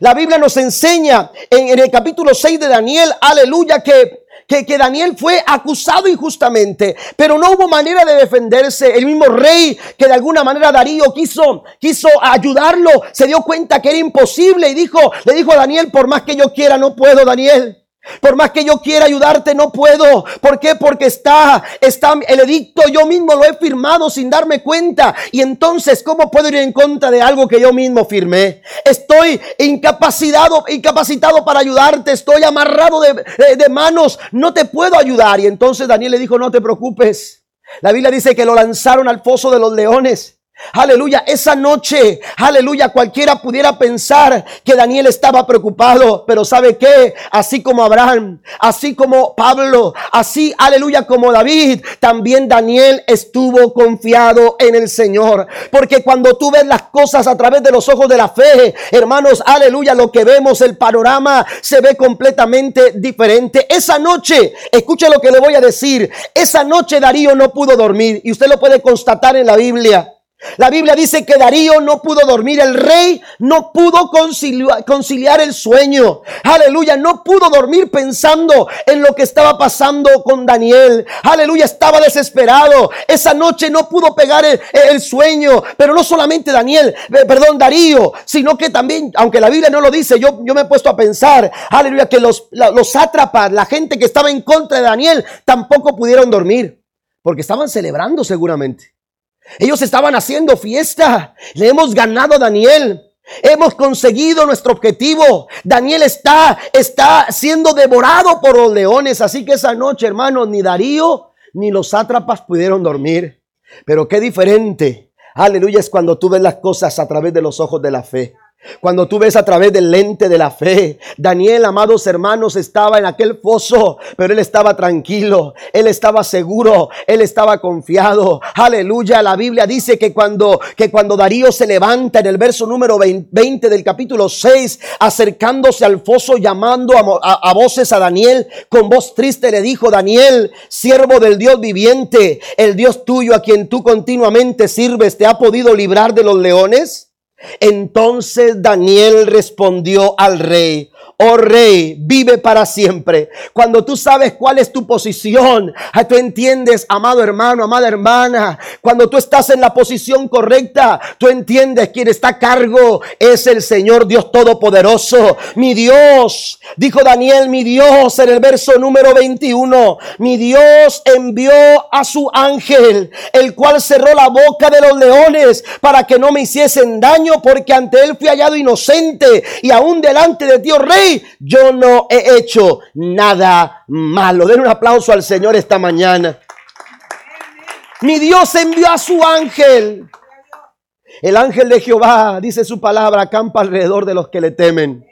[SPEAKER 1] La Biblia nos enseña en, el capítulo 6 de Daniel, aleluya, que que, que, Daniel fue acusado injustamente, pero no hubo manera de defenderse. El mismo rey que de alguna manera Darío quiso, quiso ayudarlo, se dio cuenta que era imposible y dijo, le dijo a Daniel, por más que yo quiera, no puedo, Daniel. Por más que yo quiera ayudarte, no puedo. ¿Por qué? Porque está, está el edicto, yo mismo lo he firmado sin darme cuenta. Y entonces, ¿cómo puedo ir en contra de algo que yo mismo firmé? Estoy incapacitado, incapacitado para ayudarte. Estoy amarrado de, de manos. No te puedo ayudar. Y entonces Daniel le dijo, no te preocupes. La Biblia dice que lo lanzaron al foso de los leones. Aleluya, esa noche, aleluya, cualquiera pudiera pensar que Daniel estaba preocupado, pero ¿sabe qué? Así como Abraham, así como Pablo, así, aleluya, como David, también Daniel estuvo confiado en el Señor. Porque cuando tú ves las cosas a través de los ojos de la fe, hermanos, aleluya, lo que vemos, el panorama se ve completamente diferente. Esa noche, escuche lo que le voy a decir, esa noche Darío no pudo dormir y usted lo puede constatar en la Biblia. La Biblia dice que Darío no pudo dormir, el rey no pudo conciliar, el sueño. Aleluya, no pudo dormir pensando en lo que estaba pasando con Daniel. Aleluya, estaba desesperado. Esa noche no pudo pegar el, sueño. Pero no solamente Daniel, eh, perdón, Darío, sino que también, aunque la Biblia no lo dice, yo, yo me he puesto a pensar, aleluya, que los, los sátrapas, la gente que estaba en contra de Daniel, tampoco pudieron dormir. Porque estaban celebrando seguramente. Ellos estaban haciendo fiesta. Le hemos ganado a Daniel. Hemos conseguido nuestro objetivo. Daniel está, está siendo devorado por los leones. Así que esa noche, hermanos, ni Darío ni los sátrapas pudieron dormir. Pero qué diferente. Aleluya es cuando tú ves las cosas a través de los ojos de la fe. Cuando tú ves a través del lente de la fe, Daniel, amados hermanos, estaba en aquel foso, pero él estaba tranquilo, él estaba seguro, él estaba confiado. Aleluya, la Biblia dice que cuando que cuando Darío se levanta en el verso número 20 del capítulo 6, acercándose al foso llamando a, a voces a Daniel, con voz triste le dijo, Daniel, siervo del Dios viviente, el Dios tuyo a quien tú continuamente sirves, ¿te ha podido librar de los leones? Entonces Daniel respondió al rey, oh rey, vive para siempre. Cuando tú sabes cuál es tu posición, ah, tú entiendes, amado hermano, amada hermana, cuando tú estás en la posición correcta, tú entiendes quién está a cargo es el Señor Dios Todopoderoso. Mi Dios, dijo Daniel, mi Dios en el verso número 21, mi Dios envió a su ángel, el cual cerró la boca de los leones para que no me hiciesen daño, porque ante él fui hallado inocente y aún delante de Dios rey yo no he hecho nada malo. Den un aplauso al Señor esta mañana. Mi Dios envió a su ángel. El ángel de Jehová, dice su palabra, acampa alrededor de los que le temen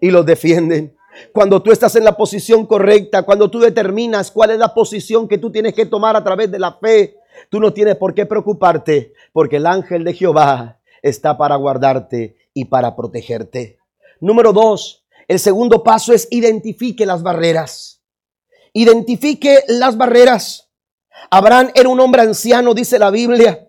[SPEAKER 1] y los defienden. Cuando tú estás en la posición correcta, cuando tú determinas cuál es la posición que tú tienes que tomar a través de la fe, tú no tienes por qué preocuparte, porque el ángel de Jehová está para guardarte y para protegerte. Número dos, el segundo paso es identifique las barreras. Identifique las barreras. Abraham era un hombre anciano, dice la Biblia.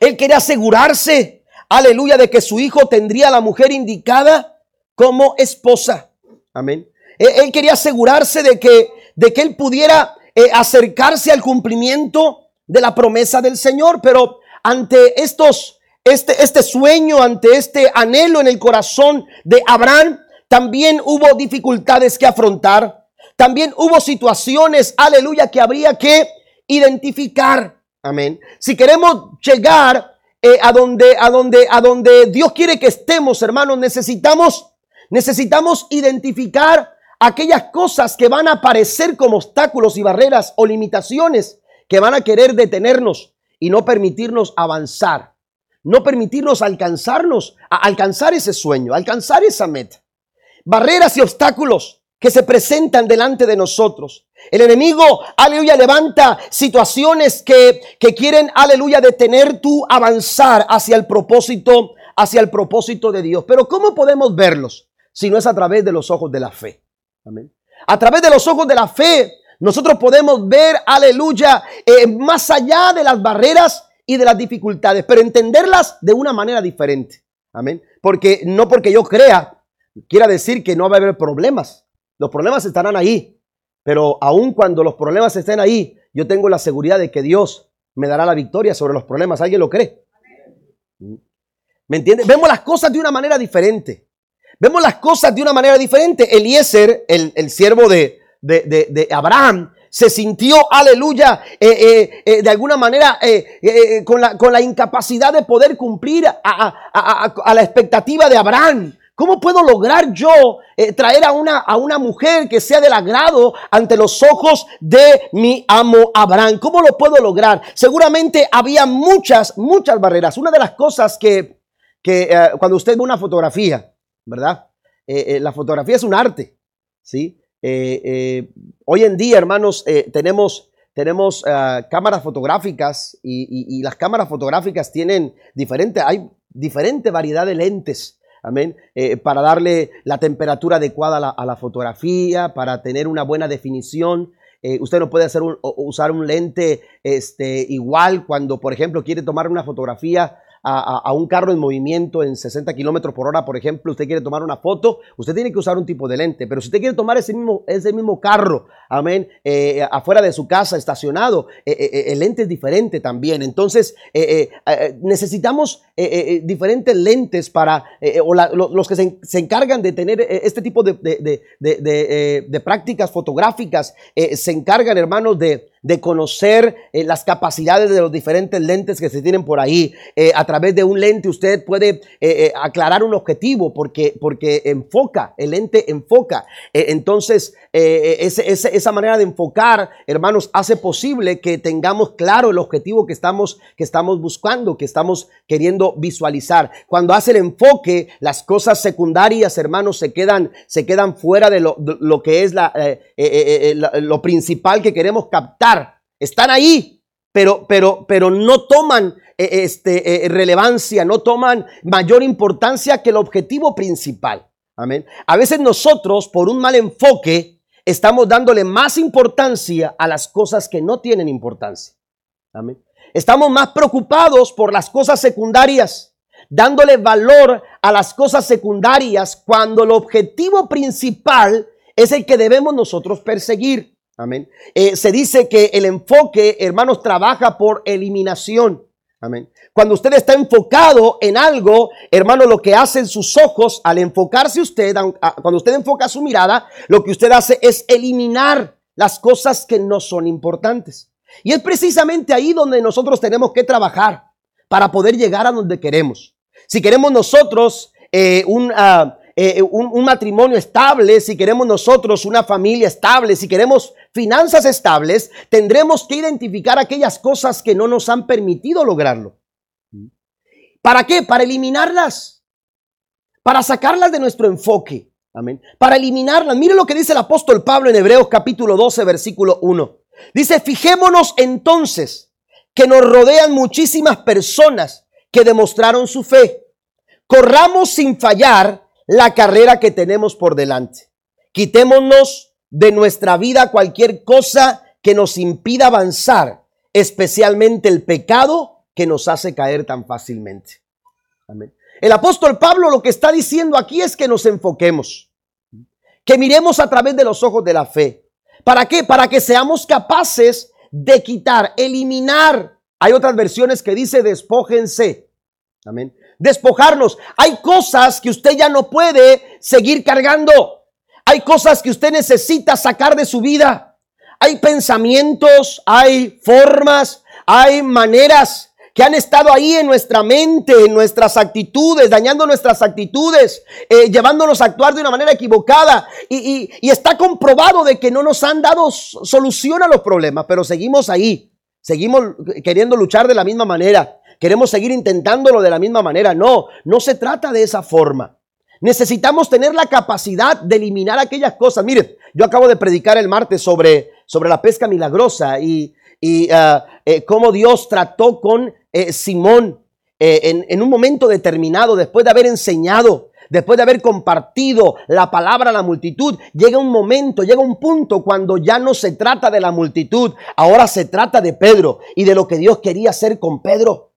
[SPEAKER 1] Él quería asegurarse, aleluya, de que su hijo tendría a la mujer indicada como esposa. Amén. Él quería asegurarse de que, de que él pudiera eh, acercarse al cumplimiento de la promesa del Señor. Pero ante estos, este, este sueño, ante este anhelo en el corazón de Abraham, también hubo dificultades que afrontar. También hubo situaciones, aleluya, que habría que identificar. Amén. Si queremos llegar eh, a donde, a donde, a donde Dios quiere que estemos, hermanos, necesitamos, necesitamos identificar aquellas cosas que van a aparecer como obstáculos y barreras o limitaciones que van a querer detenernos y no permitirnos avanzar, no permitirnos alcanzarnos, a alcanzar ese sueño, alcanzar esa meta barreras y obstáculos que se presentan delante de nosotros. El enemigo, aleluya, levanta situaciones que, que quieren, aleluya, detener tu avanzar hacia el propósito, hacia el propósito de Dios. Pero ¿cómo podemos verlos si no es a través de los ojos de la fe? Amén. A través de los ojos de la fe, nosotros podemos ver, aleluya, eh, más allá de las barreras y de las dificultades, pero entenderlas de una manera diferente. Amén. Porque no porque yo crea quiera decir que no va a haber problemas. Los problemas estarán ahí. Pero aun cuando los problemas estén ahí, yo tengo la seguridad de que Dios me dará la victoria sobre los problemas. ¿Alguien lo cree? ¿Me entiende? Vemos las cosas de una manera diferente. Vemos las cosas de una manera diferente. Eliezer, el, el siervo de, de, Abraham, se sintió, aleluya, eh, eh, eh, de alguna manera con, la, con, la, incapacidad de poder cumplir a, a, la expectativa de Abraham. ¿Cómo puedo lograr yo eh, traer a una, a una mujer que sea del agrado ante los ojos de mi amo Abraham? ¿Cómo lo puedo lograr? Seguramente había muchas, muchas barreras. Una de las cosas que, que eh, cuando usted ve una fotografía, ¿verdad? Eh, la fotografía es un arte, ¿sí? hoy en día, hermanos, tenemos tenemos cámaras fotográficas y, y, las cámaras fotográficas tienen diferente, hay diferente variedad de lentes Amén. Eh, para darle la temperatura adecuada a la, fotografía, para tener una buena definición. Eh, usted no puede hacer usar un lente este, igual cuando, por ejemplo, quiere tomar una fotografía a, un carro en movimiento en 60 kilómetros por hora, por ejemplo, usted quiere tomar una foto, usted tiene que usar un tipo de lente. Pero si usted quiere tomar ese mismo, ese mismo carro, amén, eh, afuera de su casa, estacionado, eh, eh, el lente es diferente también. Entonces, necesitamos diferentes lentes para, o los que se, encargan de tener este tipo de, de prácticas fotográficas, se encargan, hermanos, de de conocer eh, las capacidades de los diferentes lentes que se tienen por ahí. Eh, a través de un lente usted puede eh, aclarar un objetivo porque, porque enfoca, el lente enfoca. entonces, esa manera de enfocar, hermanos, hace posible que tengamos claro el objetivo que estamos, que estamos buscando, que estamos queriendo visualizar. Cuando hace el enfoque, las cosas secundarias, hermanos, se quedan, se quedan fuera de lo, lo que es la, lo principal que queremos captar. Están ahí, pero, pero, pero no toman eh, este, eh, relevancia, no toman mayor importancia que el objetivo principal. Amén. A veces nosotros, por un mal enfoque, estamos dándole más importancia a las cosas que no tienen importancia. Amén. Estamos más preocupados por las cosas secundarias, dándole valor a las cosas secundarias cuando el objetivo principal es el que debemos nosotros perseguir. Amén. Eh, se dice que el enfoque, hermanos, trabaja por eliminación. Amén. Cuando usted está enfocado en algo, hermano, lo que hacen sus ojos al enfocarse usted, cuando usted enfoca su mirada, lo que usted hace es eliminar las cosas que no son importantes. Y es precisamente ahí donde nosotros tenemos que trabajar para poder llegar a donde queremos. Si queremos nosotros eh, un, ah, eh, un, matrimonio estable, si queremos nosotros una familia estable, si queremos finanzas estables, tendremos que identificar aquellas cosas que no nos han permitido lograrlo. ¿Para qué? Para eliminarlas. Para sacarlas de nuestro enfoque. Amén. Para eliminarlas. Mire lo que dice el apóstol Pablo en Hebreos capítulo 12, versículo 1. Dice, fijémonos entonces que nos rodean muchísimas personas que demostraron su fe. Corramos sin fallar la carrera que tenemos por delante. Quitémonos de nuestra vida cualquier cosa que nos impida avanzar, especialmente el pecado que nos hace caer tan fácilmente. Amén. El apóstol Pablo lo que está diciendo aquí es que nos enfoquemos, que miremos a través de los ojos de la fe. ¿Para qué? Para que seamos capaces de quitar, eliminar. Hay otras versiones que dice despójense. Amén despojarnos. Hay cosas que usted ya no puede seguir cargando. Hay cosas que usted necesita sacar de su vida. Hay pensamientos, hay formas, hay maneras que han estado ahí en nuestra mente, en nuestras actitudes, dañando nuestras actitudes, eh, llevándonos a actuar de una manera equivocada. Y, y está comprobado de que no nos han dado solución a los problemas, pero seguimos ahí, seguimos queriendo luchar de la misma manera queremos seguir intentándolo de la misma manera. No, no se trata de esa forma. Necesitamos tener la capacidad de eliminar aquellas cosas. Mire, yo acabo de predicar el martes sobre, sobre la pesca milagrosa y, y uh, eh, cómo Dios trató con eh, Simón eh, en un momento determinado, después de haber enseñado después de haber compartido la palabra a la multitud, llega un momento, llega un punto cuando ya no se trata de la multitud, ahora se trata de Pedro y de lo que Dios quería hacer con Pedro.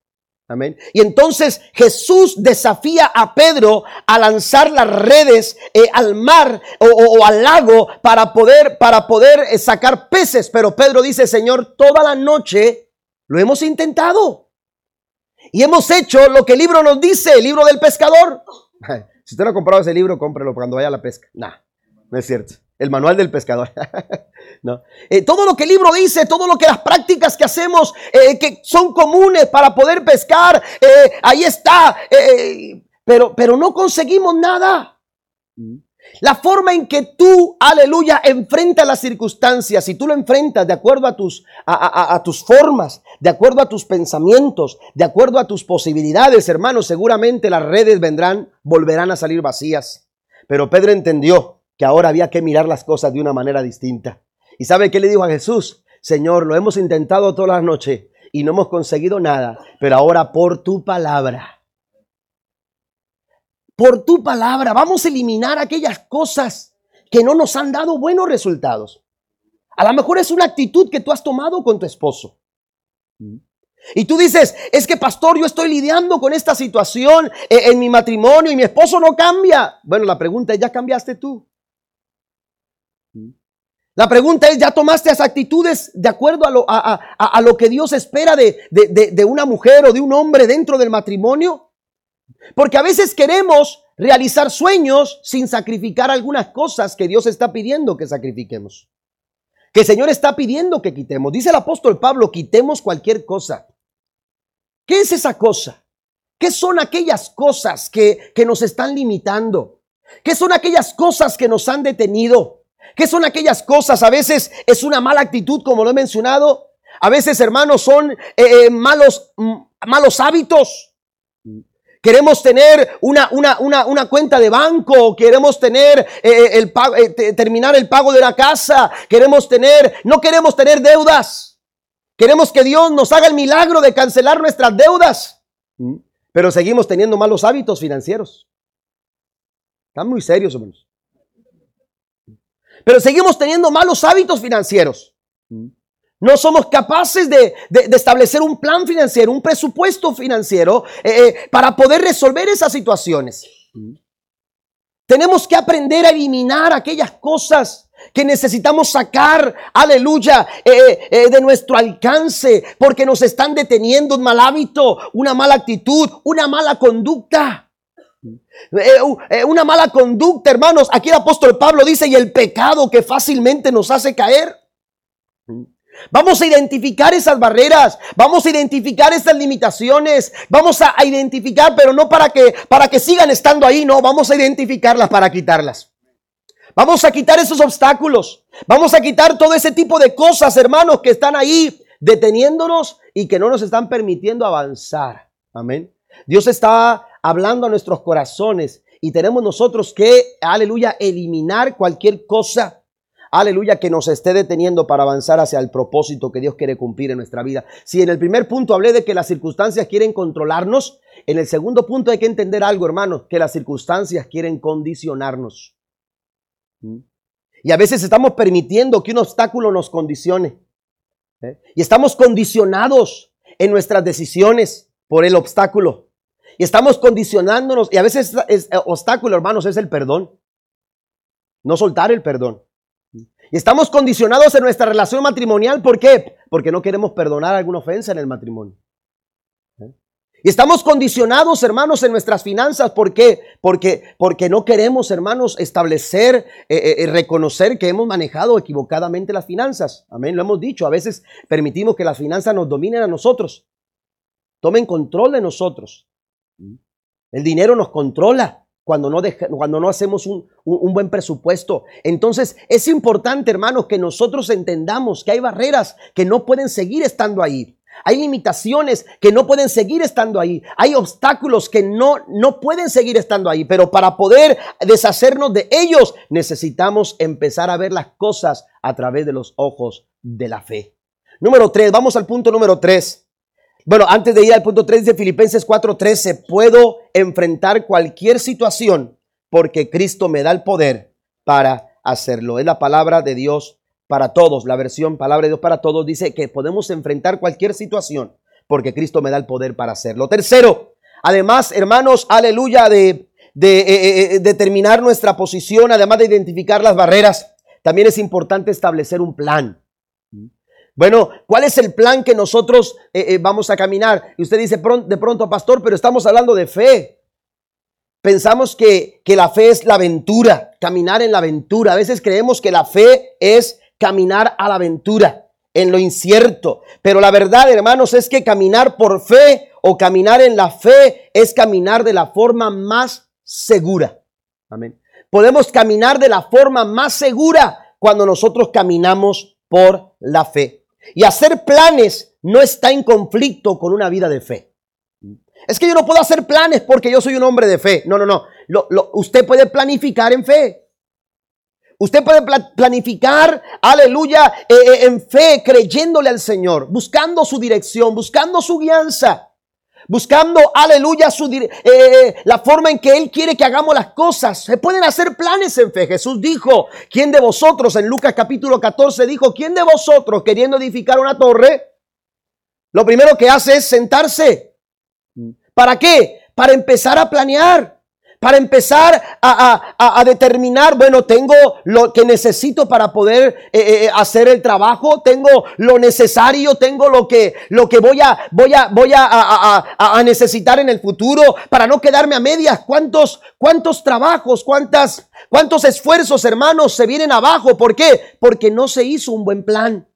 [SPEAKER 1] Amén. Y entonces Jesús desafía a Pedro a lanzar las redes eh, al mar o, al lago para poder, para poder eh, sacar peces. Pero Pedro dice, Señor, toda la noche lo hemos intentado. Y hemos hecho lo que el libro nos dice, el libro del pescador. [LAUGHS] Si usted no ha comprado ese libro, cómprelo cuando vaya a la pesca. No, no es cierto. El manual del pescador. [LAUGHS] no. Eh, todo lo que el libro dice, todo lo que las prácticas que hacemos, eh, que son comunes para poder pescar, eh, ahí está. pero, pero no conseguimos nada. La forma en que tú, aleluya, enfrentas las circunstancias, si tú lo enfrentas de acuerdo a tus, a tus formas, de acuerdo a tus pensamientos, de acuerdo a tus posibilidades, hermanos, seguramente las redes vendrán, volverán a salir vacías. Pero Pedro entendió que ahora había que mirar las cosas de una manera distinta. ¿Y sabe qué le dijo a Jesús? Señor, lo hemos intentado toda la noche y no hemos conseguido nada, pero ahora por tu palabra, por tu palabra, vamos a eliminar aquellas cosas que no nos han dado buenos resultados. A lo mejor es una actitud que tú has tomado con tu esposo. Y tú dices, es que pastor, yo estoy lidiando con esta situación en, mi matrimonio y mi esposo no cambia. Bueno, la pregunta es, ¿ya cambiaste tú? La pregunta es, ¿ya tomaste esas actitudes de acuerdo a lo, a, lo que Dios espera de, de, una mujer o de un hombre dentro del matrimonio? Porque a veces queremos realizar sueños sin sacrificar algunas cosas que Dios está pidiendo que sacrifiquemos. que el Señor está pidiendo que quitemos. Dice el apóstol Pablo, quitemos cualquier cosa. ¿Qué es esa cosa? ¿Qué son aquellas cosas que, que nos están limitando? ¿Qué son aquellas cosas que nos han detenido? ¿Qué son aquellas cosas? A veces es una mala actitud, como lo he mencionado. A veces, hermanos, son eh, eh, malos, mm, malos hábitos. Queremos tener una, una, una, cuenta de banco, queremos tener eh, el terminar el pago de la casa, queremos tener, no queremos tener deudas. Queremos que Dios nos haga el milagro de cancelar nuestras deudas. Pero seguimos teniendo malos hábitos financieros. Están muy serios, hermanos. Pero seguimos teniendo malos hábitos financieros. No somos capaces de, establecer un plan financiero, un presupuesto financiero eh, eh, para poder resolver esas situaciones. Tenemos que aprender a eliminar aquellas cosas que necesitamos sacar, aleluya, eh, de nuestro alcance, porque nos están deteniendo un mal hábito, una mala actitud, una mala conducta. Una mala conducta, hermanos. Aquí el apóstol Pablo dice, y el pecado que fácilmente nos hace caer. Vamos a identificar esas barreras, vamos a identificar esas limitaciones, vamos a, identificar, pero no para que, para que sigan estando ahí, no, vamos a identificarlas para quitarlas. Vamos a quitar esos obstáculos, vamos a quitar todo ese tipo de cosas, hermanos, que están ahí deteniéndonos y que no nos están permitiendo avanzar. Amén. Dios está hablando a nuestros corazones y tenemos nosotros que, aleluya, eliminar cualquier cosa aleluya, que nos esté deteniendo para avanzar hacia el propósito que Dios quiere cumplir en nuestra vida. Si en el primer punto hablé de que las circunstancias quieren controlarnos, en el segundo punto hay que entender algo, hermanos, que las circunstancias quieren condicionarnos. ¿Mm? Y a veces estamos permitiendo que un obstáculo nos condicione. ¿eh? Y estamos condicionados en nuestras decisiones por el obstáculo. Y estamos condicionándonos. Y a veces es, obstáculo, hermanos, es el perdón. No soltar el perdón. Y estamos condicionados en nuestra relación matrimonial. ¿Por qué? Porque no queremos perdonar alguna ofensa en el matrimonio. ¿Eh? Y estamos condicionados, hermanos, en nuestras finanzas. ¿Por qué? Porque, porque no queremos, hermanos, establecer, eh, eh, reconocer que hemos manejado equivocadamente las finanzas. Amén, lo hemos dicho. A veces permitimos que las finanzas nos dominen a nosotros. Tomen control de nosotros. El dinero nos controla cuando no, cuando no hacemos un, buen presupuesto. Entonces es importante, hermanos, que nosotros entendamos que hay barreras que no pueden seguir estando ahí. Hay limitaciones que no pueden seguir estando ahí. Hay obstáculos que no, no pueden seguir estando ahí. Pero para poder deshacernos de ellos, necesitamos empezar a ver las cosas a través de los ojos de la fe. Número tres, vamos al punto número tres. Bueno, antes de ir al punto 3 de Filipenses 4:13, puedo enfrentar cualquier situación porque Cristo me da el poder para hacerlo. Es la palabra de Dios para todos. La versión palabra de Dios para todos dice que podemos enfrentar cualquier situación porque Cristo me da el poder para hacerlo. Tercero, además, hermanos, aleluya, de, de eh, eh, eh, determinar nuestra posición, además de identificar las barreras, también es importante establecer un plan. Bueno, ¿cuál es el plan que nosotros eh, eh, vamos a caminar? Y usted dice de pronto, pastor, pero estamos hablando de fe. Pensamos que, que la fe es la aventura, caminar en la aventura. A veces creemos que la fe es caminar a la aventura, en lo incierto. Pero la verdad, hermanos, es que caminar por fe o caminar en la fe es caminar de la forma más segura. Amén. Podemos caminar de la forma más segura cuando nosotros caminamos por la fe. Y hacer planes no está en conflicto con una vida de fe. Es que yo no puedo hacer planes porque yo soy un hombre de fe. No, no, no. usted puede planificar en fe. Usted puede planificar, aleluya, eh, eh, en fe, creyéndole al Señor, buscando su dirección, buscando su guianza buscando, aleluya, su, eh, la forma en que Él quiere que hagamos las cosas. Se pueden hacer planes en fe. Jesús dijo, ¿quién de vosotros, en Lucas capítulo 14, dijo, ¿quién de vosotros queriendo edificar una torre? Lo primero que hace es sentarse. ¿Para qué? Para empezar a planear. Para empezar a, determinar, bueno, tengo lo que necesito para poder eh, eh, hacer el trabajo, tengo lo necesario, tengo lo que, lo que voy, a, voy, a, voy a, necesitar en el futuro para no quedarme a medias. ¿Cuántos, cuántos trabajos, cuántas, cuántos esfuerzos, hermanos, se vienen abajo? ¿Por qué? Porque no se hizo un buen plan.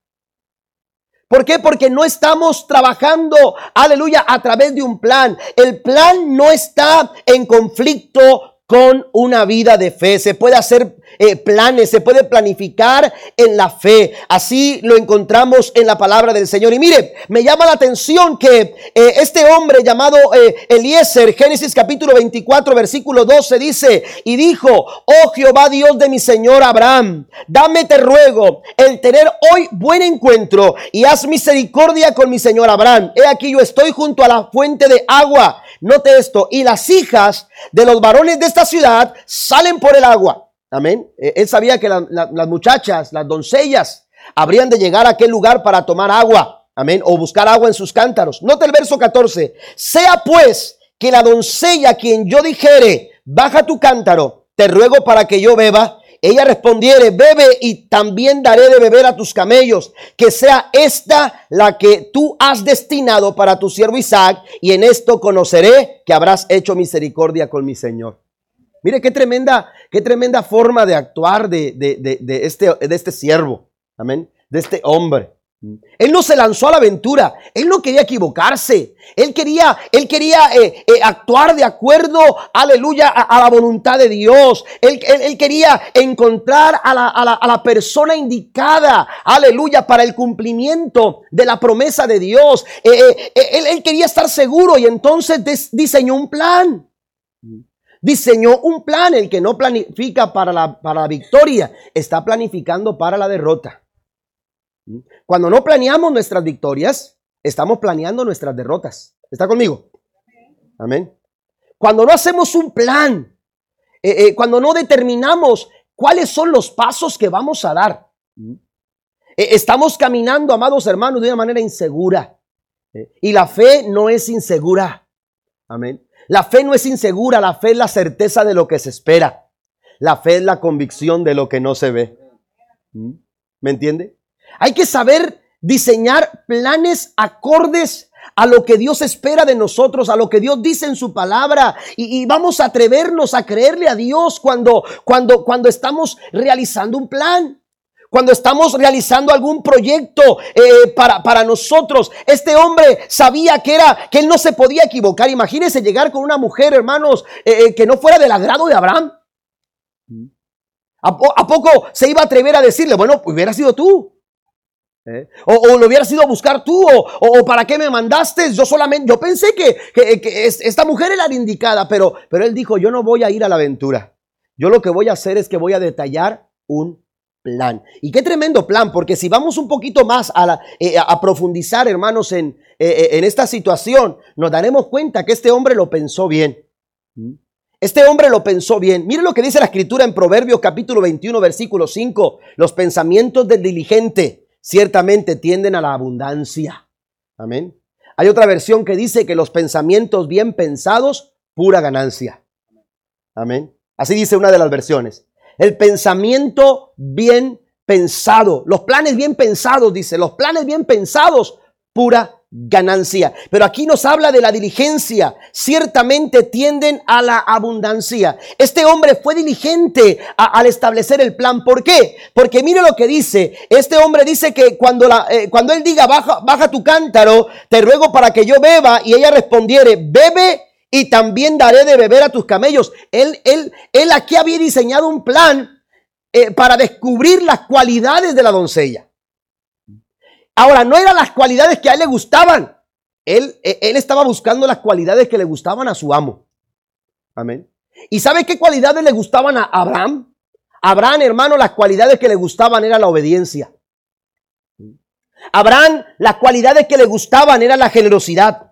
[SPEAKER 1] ¿Por qué? Porque no estamos trabajando, aleluya, a través de un plan. El plan no está en conflicto con una vida de fe. Se puede hacer eh, planes, se puede planificar en la fe. Así lo encontramos en la palabra del Señor. Y mire, me llama la atención que eh, este hombre llamado eh, Eliezer, Génesis capítulo 24, versículo 12, dice, y dijo, oh Jehová Dios de mi Señor Abraham, dame te ruego el tener hoy buen encuentro y haz misericordia con mi Señor Abraham. He aquí yo estoy junto a la fuente de agua. Note esto, y las hijas de los varones de esta ciudad salen por el agua. Amén. Eh, él sabía que las muchachas, las doncellas, habrían de llegar a aquel lugar para tomar agua. Amén. O buscar agua en sus cántaros. Note el verso 14. Sea pues que la doncella quien yo dijere, baja tu cántaro, te ruego para que yo beba. Ella respondiere, bebe y también daré de beber a tus camellos, que sea esta la que tú has destinado para tu siervo Isaac, y en esto conoceré que habrás hecho misericordia con mi Señor. Mire qué tremenda, qué tremenda forma de actuar de, de, este, de este siervo. Amén. De este hombre. Él no se lanzó a la aventura, él no quería equivocarse, él quería, él quería eh, eh, actuar de acuerdo, aleluya, a, la voluntad de Dios. Él, él, quería encontrar a la, a la, persona indicada, aleluya, para el cumplimiento de la promesa de Dios. Eh, él, él, quería estar seguro y entonces diseñó un plan diseñó un plan. El que no planifica para la, para la victoria está planificando para la derrota. Cuando no planeamos nuestras victorias, estamos planeando nuestras derrotas. ¿Está conmigo? Amén. Cuando no hacemos un plan, eh, eh, cuando no determinamos cuáles son los pasos que vamos a dar, eh, estamos caminando, amados hermanos, de una manera insegura. y la fe no es insegura. Amén. La fe no es insegura, la fe es la certeza de lo que se espera. La fe es la convicción de lo que no se ve. ¿Mm? ¿Me entiende? Hay que saber diseñar planes acordes a lo que Dios espera de nosotros, a lo que Dios dice en su palabra. Y, vamos a atrevernos a creerle a Dios cuando, cuando, cuando estamos realizando un plan cuando estamos realizando algún proyecto eh, para, para, nosotros. Este hombre sabía que era, que él no se podía equivocar. Imagínense llegar con una mujer, hermanos, eh, eh, que no fuera del agrado de Abraham. ¿A, poco se iba a atrever a decirle, bueno, hubiera sido tú? O, lo hubiera sido a buscar tú, o, para qué me mandaste. Yo solamente, yo pensé que, que, esta mujer era la indicada, pero, pero él dijo, yo no voy a ir a la aventura. Yo lo que voy a hacer es que voy a detallar un plan. Y qué tremendo plan, porque si vamos un poquito más a, eh, a profundizar, hermanos, en, eh, eh, en esta situación, nos daremos cuenta que este hombre lo pensó bien. Este hombre lo pensó bien. Mire lo que dice la escritura en Proverbios capítulo 21, versículo 5. Los pensamientos del diligente ciertamente tienden a la abundancia. Amén. Hay otra versión que dice que los pensamientos bien pensados, pura ganancia. Amén. Así dice una de las versiones. El pensamiento bien pensado, los planes bien pensados, dice, los planes bien pensados, pura ganancia. Pero aquí nos habla de la diligencia. Ciertamente tienden a la abundancia. Este hombre fue diligente al establecer el plan. ¿Por qué? Porque mire lo que dice. Este hombre dice que cuando, eh, cuando él diga, baja, baja tu cántaro, te ruego para que yo beba, y ella respondiere, bebe y también daré de beber a tus camellos. Él, él, él aquí había diseñado un plan eh, para descubrir las cualidades de la doncella. Ahora, no eran las cualidades que a él le gustaban. Él, e, él estaba buscando las cualidades que le gustaban a su amo. Amén. ¿Y sabe qué cualidades le gustaban a Abraham? Abraham, hermano, las cualidades que le gustaban era la obediencia. Abraham, las cualidades que le gustaban era la generosidad.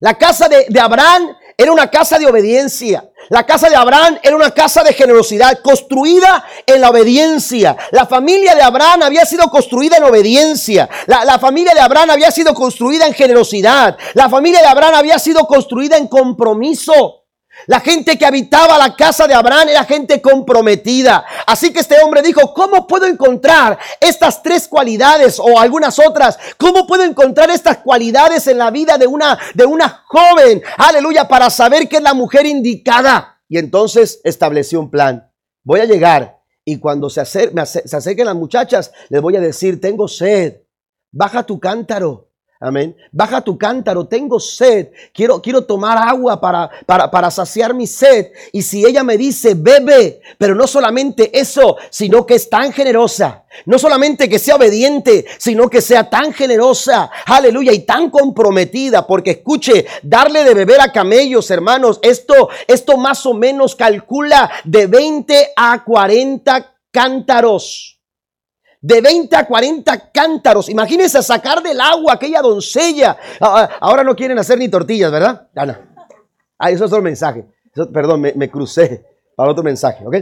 [SPEAKER 1] La casa de, Abraham era una casa de obediencia. La casa de Abraham era una casa de generosidad, construida en la obediencia. La familia de Abraham había sido construida en obediencia. La, familia de Abraham había sido construida en generosidad. La familia de Abraham había sido construida en compromiso. La gente que habitaba la casa de Abraham era gente comprometida. Así que este hombre dijo, ¿cómo puedo encontrar estas tres cualidades o algunas otras? ¿Cómo puedo encontrar estas cualidades en la vida de una, de una joven? Aleluya, para saber que es la mujer indicada. Y entonces estableció un plan. Voy a llegar y cuando se, se acerquen las muchachas, les voy a decir, tengo sed. Baja tu cántaro Amén. Baja tu cántaro, tengo sed. Quiero, quiero tomar agua para, para, para, saciar mi sed. Y si ella me dice, bebe, pero no solamente eso, sino que es tan generosa. No solamente que sea obediente, sino que sea tan generosa. Aleluya. Y tan comprometida. Porque escuche, darle de beber a camellos, hermanos, esto, esto más o menos calcula de 20 a 40 cántaros de 20 a 40 cántaros. Imagínense sacar del agua aquella doncella. Ah, ah, ahora no quieren hacer ni tortillas, ¿verdad? Ana. Ah, eso es otro mensaje. perdón, me, crucé para otro mensaje, ¿ok?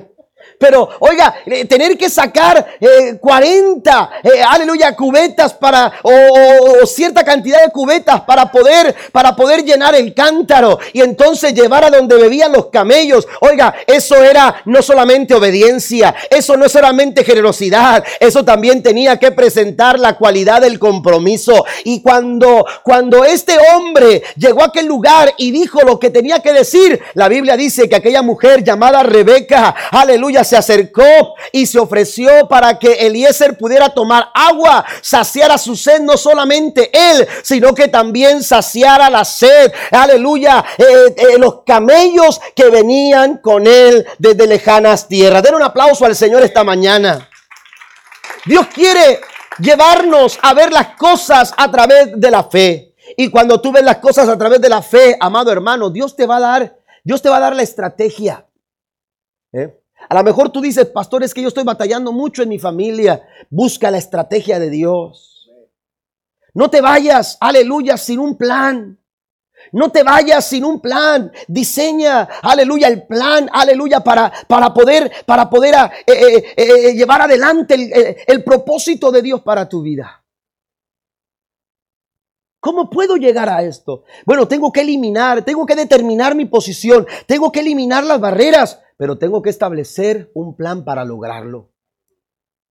[SPEAKER 1] Pero, oiga, eh, tener que sacar 40, eh, eh, aleluya, cubetas para, o, cierta cantidad de cubetas para poder, para poder llenar el cántaro y entonces llevar a donde bebían los camellos. Oiga, eso era no solamente obediencia, eso no es solamente generosidad, eso también tenía que presentar la cualidad del compromiso. Y cuando, cuando este hombre llegó a aquel lugar y dijo lo que tenía que decir, la Biblia dice que aquella mujer llamada Rebeca, aleluya, se acercó y se ofreció para que Eliezer pudiera tomar agua, saciara su sed, no solamente él, sino que también saciara la sed. Aleluya, eh, eh, los camellos que venían con él desde lejanas tierras. Den un aplauso al Señor esta mañana. Dios quiere llevarnos a ver las cosas a través de la fe. Y cuando tú ves las cosas a través de la fe, amado hermano, Dios te va a dar, Dios te va a dar la estrategia. ¿Eh? A lo mejor tú dices, pastor, es que yo estoy batallando mucho en mi familia. Busca la estrategia de Dios. No te vayas, aleluya, sin un plan. No te vayas sin un plan. Diseña, aleluya, el plan, aleluya, para, para poder, para poder eh, eh, eh, llevar adelante el, el propósito de Dios para tu vida. ¿Cómo puedo llegar a esto? Bueno, tengo que eliminar, tengo que determinar mi posición, tengo que eliminar las barreras pero tengo que establecer un plan para lograrlo.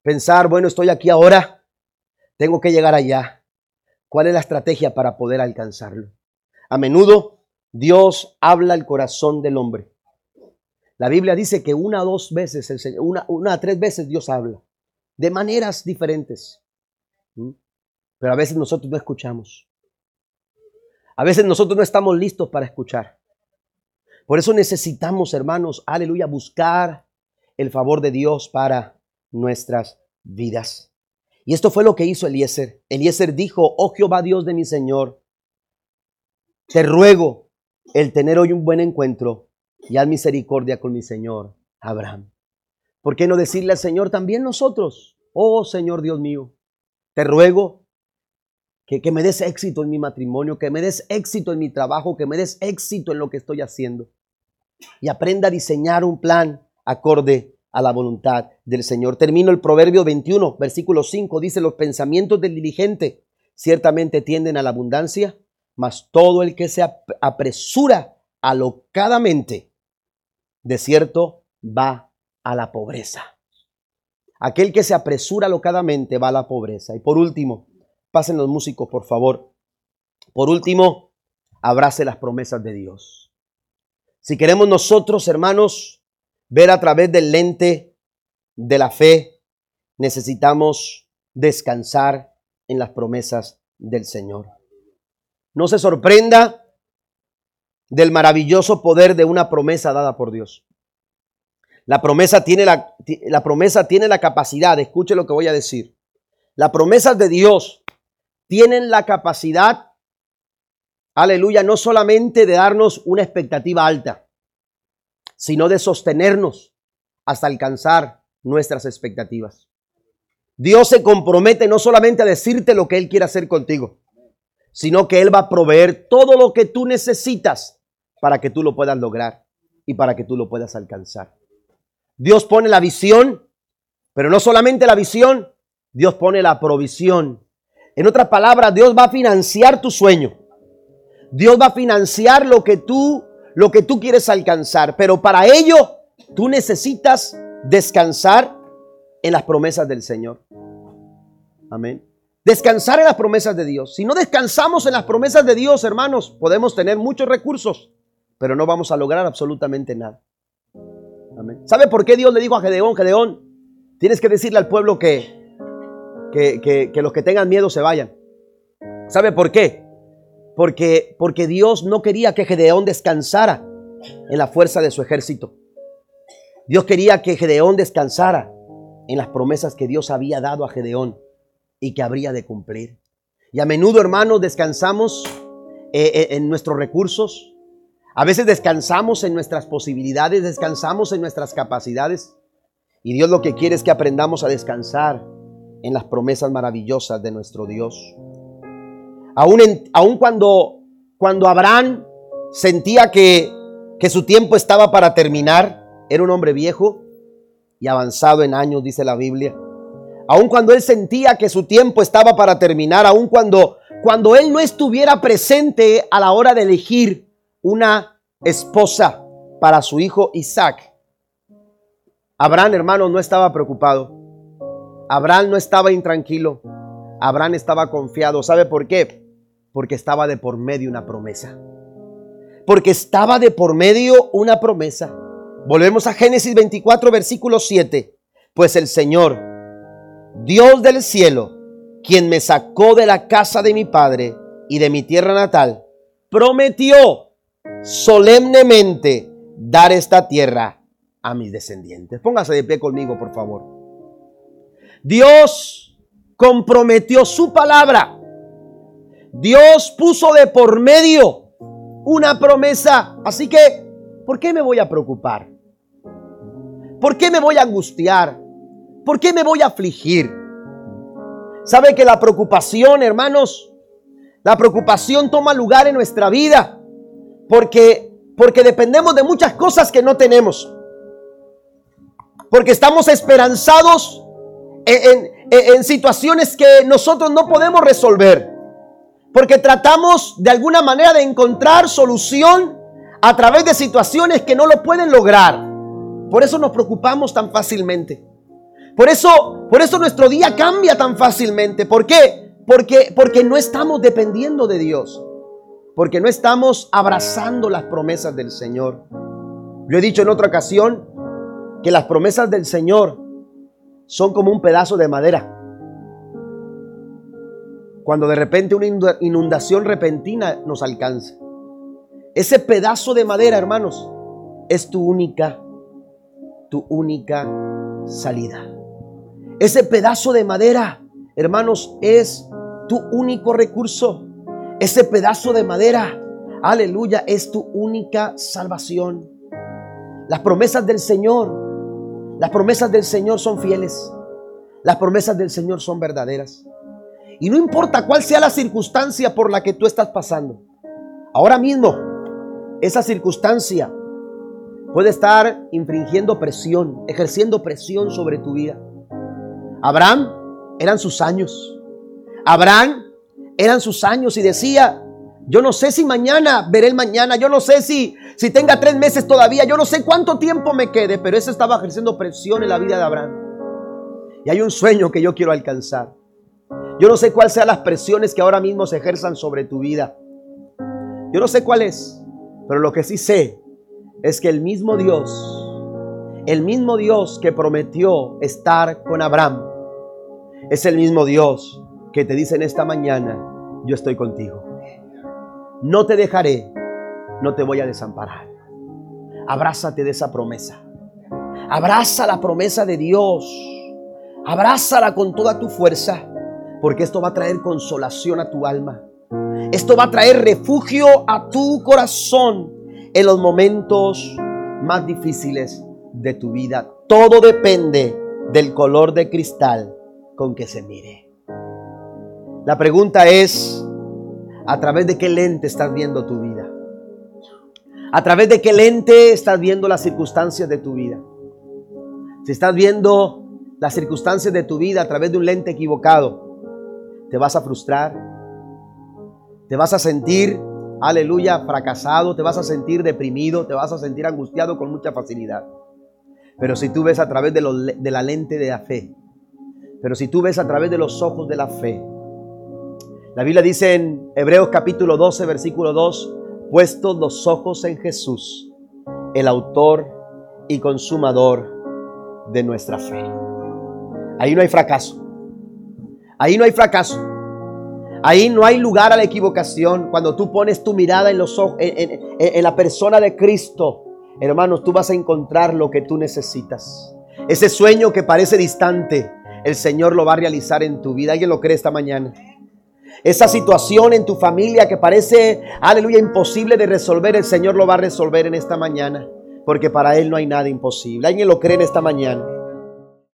[SPEAKER 1] Pensar, bueno, estoy aquí ahora, tengo que llegar allá. ¿Cuál es la estrategia para poder alcanzarlo? A menudo Dios habla al corazón del hombre. La Biblia dice que una o dos veces, una, una tres veces Dios habla, de maneras diferentes. Pero a veces nosotros no escuchamos. A veces nosotros no estamos listos para escuchar. Por eso necesitamos, hermanos, aleluya, buscar el favor de Dios para nuestras vidas. Y esto fue lo que hizo Eliezer. Eliezer dijo, oh Jehová Dios de mi Señor, te ruego el tener hoy un buen encuentro y haz misericordia con mi Señor Abraham. ¿Por qué no decirle al Señor también nosotros, oh Señor Dios mío, te ruego que, que, me des éxito en mi matrimonio, que me des éxito en mi trabajo, que me des éxito en lo que estoy haciendo. Y aprenda a diseñar un plan acorde a la voluntad del Señor. Termino el Proverbio 21, versículo 5. Dice, los pensamientos del diligente ciertamente tienden a la abundancia, mas todo el que se apresura alocadamente, de cierto, va a la pobreza. Aquel que se apresura alocadamente va a la pobreza. Y por último, Pasen los músicos, por favor. Por último, abrace las promesas de Dios. Si queremos nosotros, hermanos, ver a través del lente de la fe, necesitamos descansar en las promesas del Señor. No se sorprenda del maravilloso poder de una promesa dada por Dios. La promesa tiene la, la promesa tiene la capacidad, escuche lo que voy a decir. Las promesas de Dios tienen la capacidad, aleluya, no solamente de darnos una expectativa alta, sino de sostenernos hasta alcanzar nuestras expectativas. Dios se compromete no solamente a decirte lo que Él quiere hacer contigo, sino que Él va a proveer todo lo que tú necesitas para que tú lo puedas lograr y para que tú lo puedas alcanzar. Dios pone la visión, pero no solamente la visión, Dios pone la provisión en otras palabras, Dios va a financiar tu sueño. Dios va a financiar lo que tú lo que tú quieres alcanzar, pero para ello tú necesitas descansar en las promesas del Señor. Amén. Descansar en las promesas de Dios. Si no descansamos en las promesas de Dios, hermanos, podemos tener muchos recursos, pero no vamos a lograr absolutamente nada. Amén. ¿Sabe por qué Dios le dijo a Gedeón, Gedeón, tienes que decirle al pueblo que, que, que los que tengan miedo se vayan? ¿Sabe por qué? Porque, porque Dios no quería que Gedeón descansara en la fuerza de su ejército. Dios quería que Gedeón descansara en las promesas que Dios había dado a Gedeón y que habría de cumplir. Y a menudo, hermanos, descansamos eh, eh, en nuestros recursos. A veces descansamos en nuestras posibilidades, descansamos en nuestras capacidades. Y Dios lo que quiere es que aprendamos a descansar en las promesas maravillosas de nuestro Dios. Aún, cuando, cuando Abraham sentía que, que su tiempo estaba para terminar, era un hombre viejo y avanzado en años, dice la Biblia. Aun cuando él sentía que su tiempo estaba para terminar, aun cuando, cuando él no estuviera presente a la hora de elegir una esposa para su hijo Isaac, Abraham, hermano, no estaba preocupado. Abraham no estaba intranquilo. Abraham estaba confiado. ¿Sabe por qué? Porque estaba de por medio una promesa. Porque estaba de por medio una promesa. Volvemos a Génesis 24, versículo 7. Pues el Señor, Dios del cielo, quien me sacó de la casa de mi padre y de mi tierra natal, prometió solemnemente dar esta tierra a mis descendientes. Póngase de pie conmigo, por favor. Dios comprometió su palabra Dios puso de por medio una promesa. Así que, ¿por qué me voy a preocupar? ¿Por qué me voy a angustiar? ¿Por qué me voy a afligir? ¿Sabe que la preocupación, hermanos, la preocupación toma lugar en nuestra vida? Porque, porque dependemos de muchas cosas que no tenemos. Porque estamos esperanzados en, en situaciones que nosotros no podemos resolver. Porque tratamos de alguna manera de encontrar solución a través de situaciones que no lo pueden lograr. Por eso nos preocupamos tan fácilmente. Por eso, por eso nuestro día cambia tan fácilmente. ¿Por qué? Porque, porque no estamos dependiendo de Dios. Porque no estamos abrazando las promesas del Señor. Yo he dicho en otra ocasión que las promesas del Señor son como un pedazo de madera cuando de repente una inundación repentina nos alcanza. Ese pedazo de madera, hermanos, es tu única, tu única salida. Ese pedazo de madera, hermanos, es tu único recurso. Ese pedazo de madera, aleluya, es tu única salvación. Las promesas del Señor, las promesas del Señor son fieles. Las promesas del Señor son verdaderas. Y no importa cuál sea la circunstancia por la que tú estás pasando. Ahora mismo, esa circunstancia puede estar infringiendo presión, ejerciendo presión sobre tu vida. Abraham eran sus años. Abraham eran sus años y decía, yo no sé si mañana veré el mañana, yo no sé si, si tenga tres meses todavía, yo no sé cuánto tiempo me quede, pero eso estaba ejerciendo presión en la vida de Abraham. Y hay un sueño que yo quiero alcanzar. Yo no sé cuáles sean las presiones que ahora mismo se ejerzan sobre tu vida. Yo no sé cuál es, pero lo que sí sé es que el mismo Dios, el mismo Dios que prometió estar con Abraham, es el mismo Dios que te dice en esta mañana, yo estoy contigo. No te dejaré, no te voy a desamparar. Abrázate de esa promesa. Abraza la promesa de Dios. Abrázala con toda tu fuerza porque esto va a traer consolación a tu alma. Esto va a traer refugio a tu corazón en los momentos más difíciles de tu vida. Todo depende del color de cristal con que se mire. La pregunta es, ¿a través de qué lente estás viendo tu vida? ¿A través de qué lente estás viendo las circunstancias de tu vida? Si estás viendo las circunstancias de tu vida a través de un lente equivocado, te vas a frustrar, te vas a sentir aleluya, fracasado, te vas a sentir deprimido, te vas a sentir angustiado con mucha facilidad. Pero si tú ves a través de, de la lente de la fe, pero si tú ves a través de los ojos de la fe, la Biblia dice en Hebreos capítulo 12, versículo 2, puestos los ojos en Jesús, el autor y consumador de nuestra fe. Ahí no hay fracaso. Ahí no hay fracaso. Ahí no hay lugar a la equivocación. Cuando tú pones tu mirada en, los ojos, en, la persona de Cristo, hermanos, tú vas a encontrar lo que tú necesitas. Ese sueño que parece distante, el Señor lo va a realizar en tu vida. ¿Alguien lo cree esta mañana? Esa situación en tu familia que parece, aleluya, imposible de resolver, el Señor lo va a resolver en esta mañana. Porque para Él no hay nada imposible. ¿Alguien lo cree en esta mañana?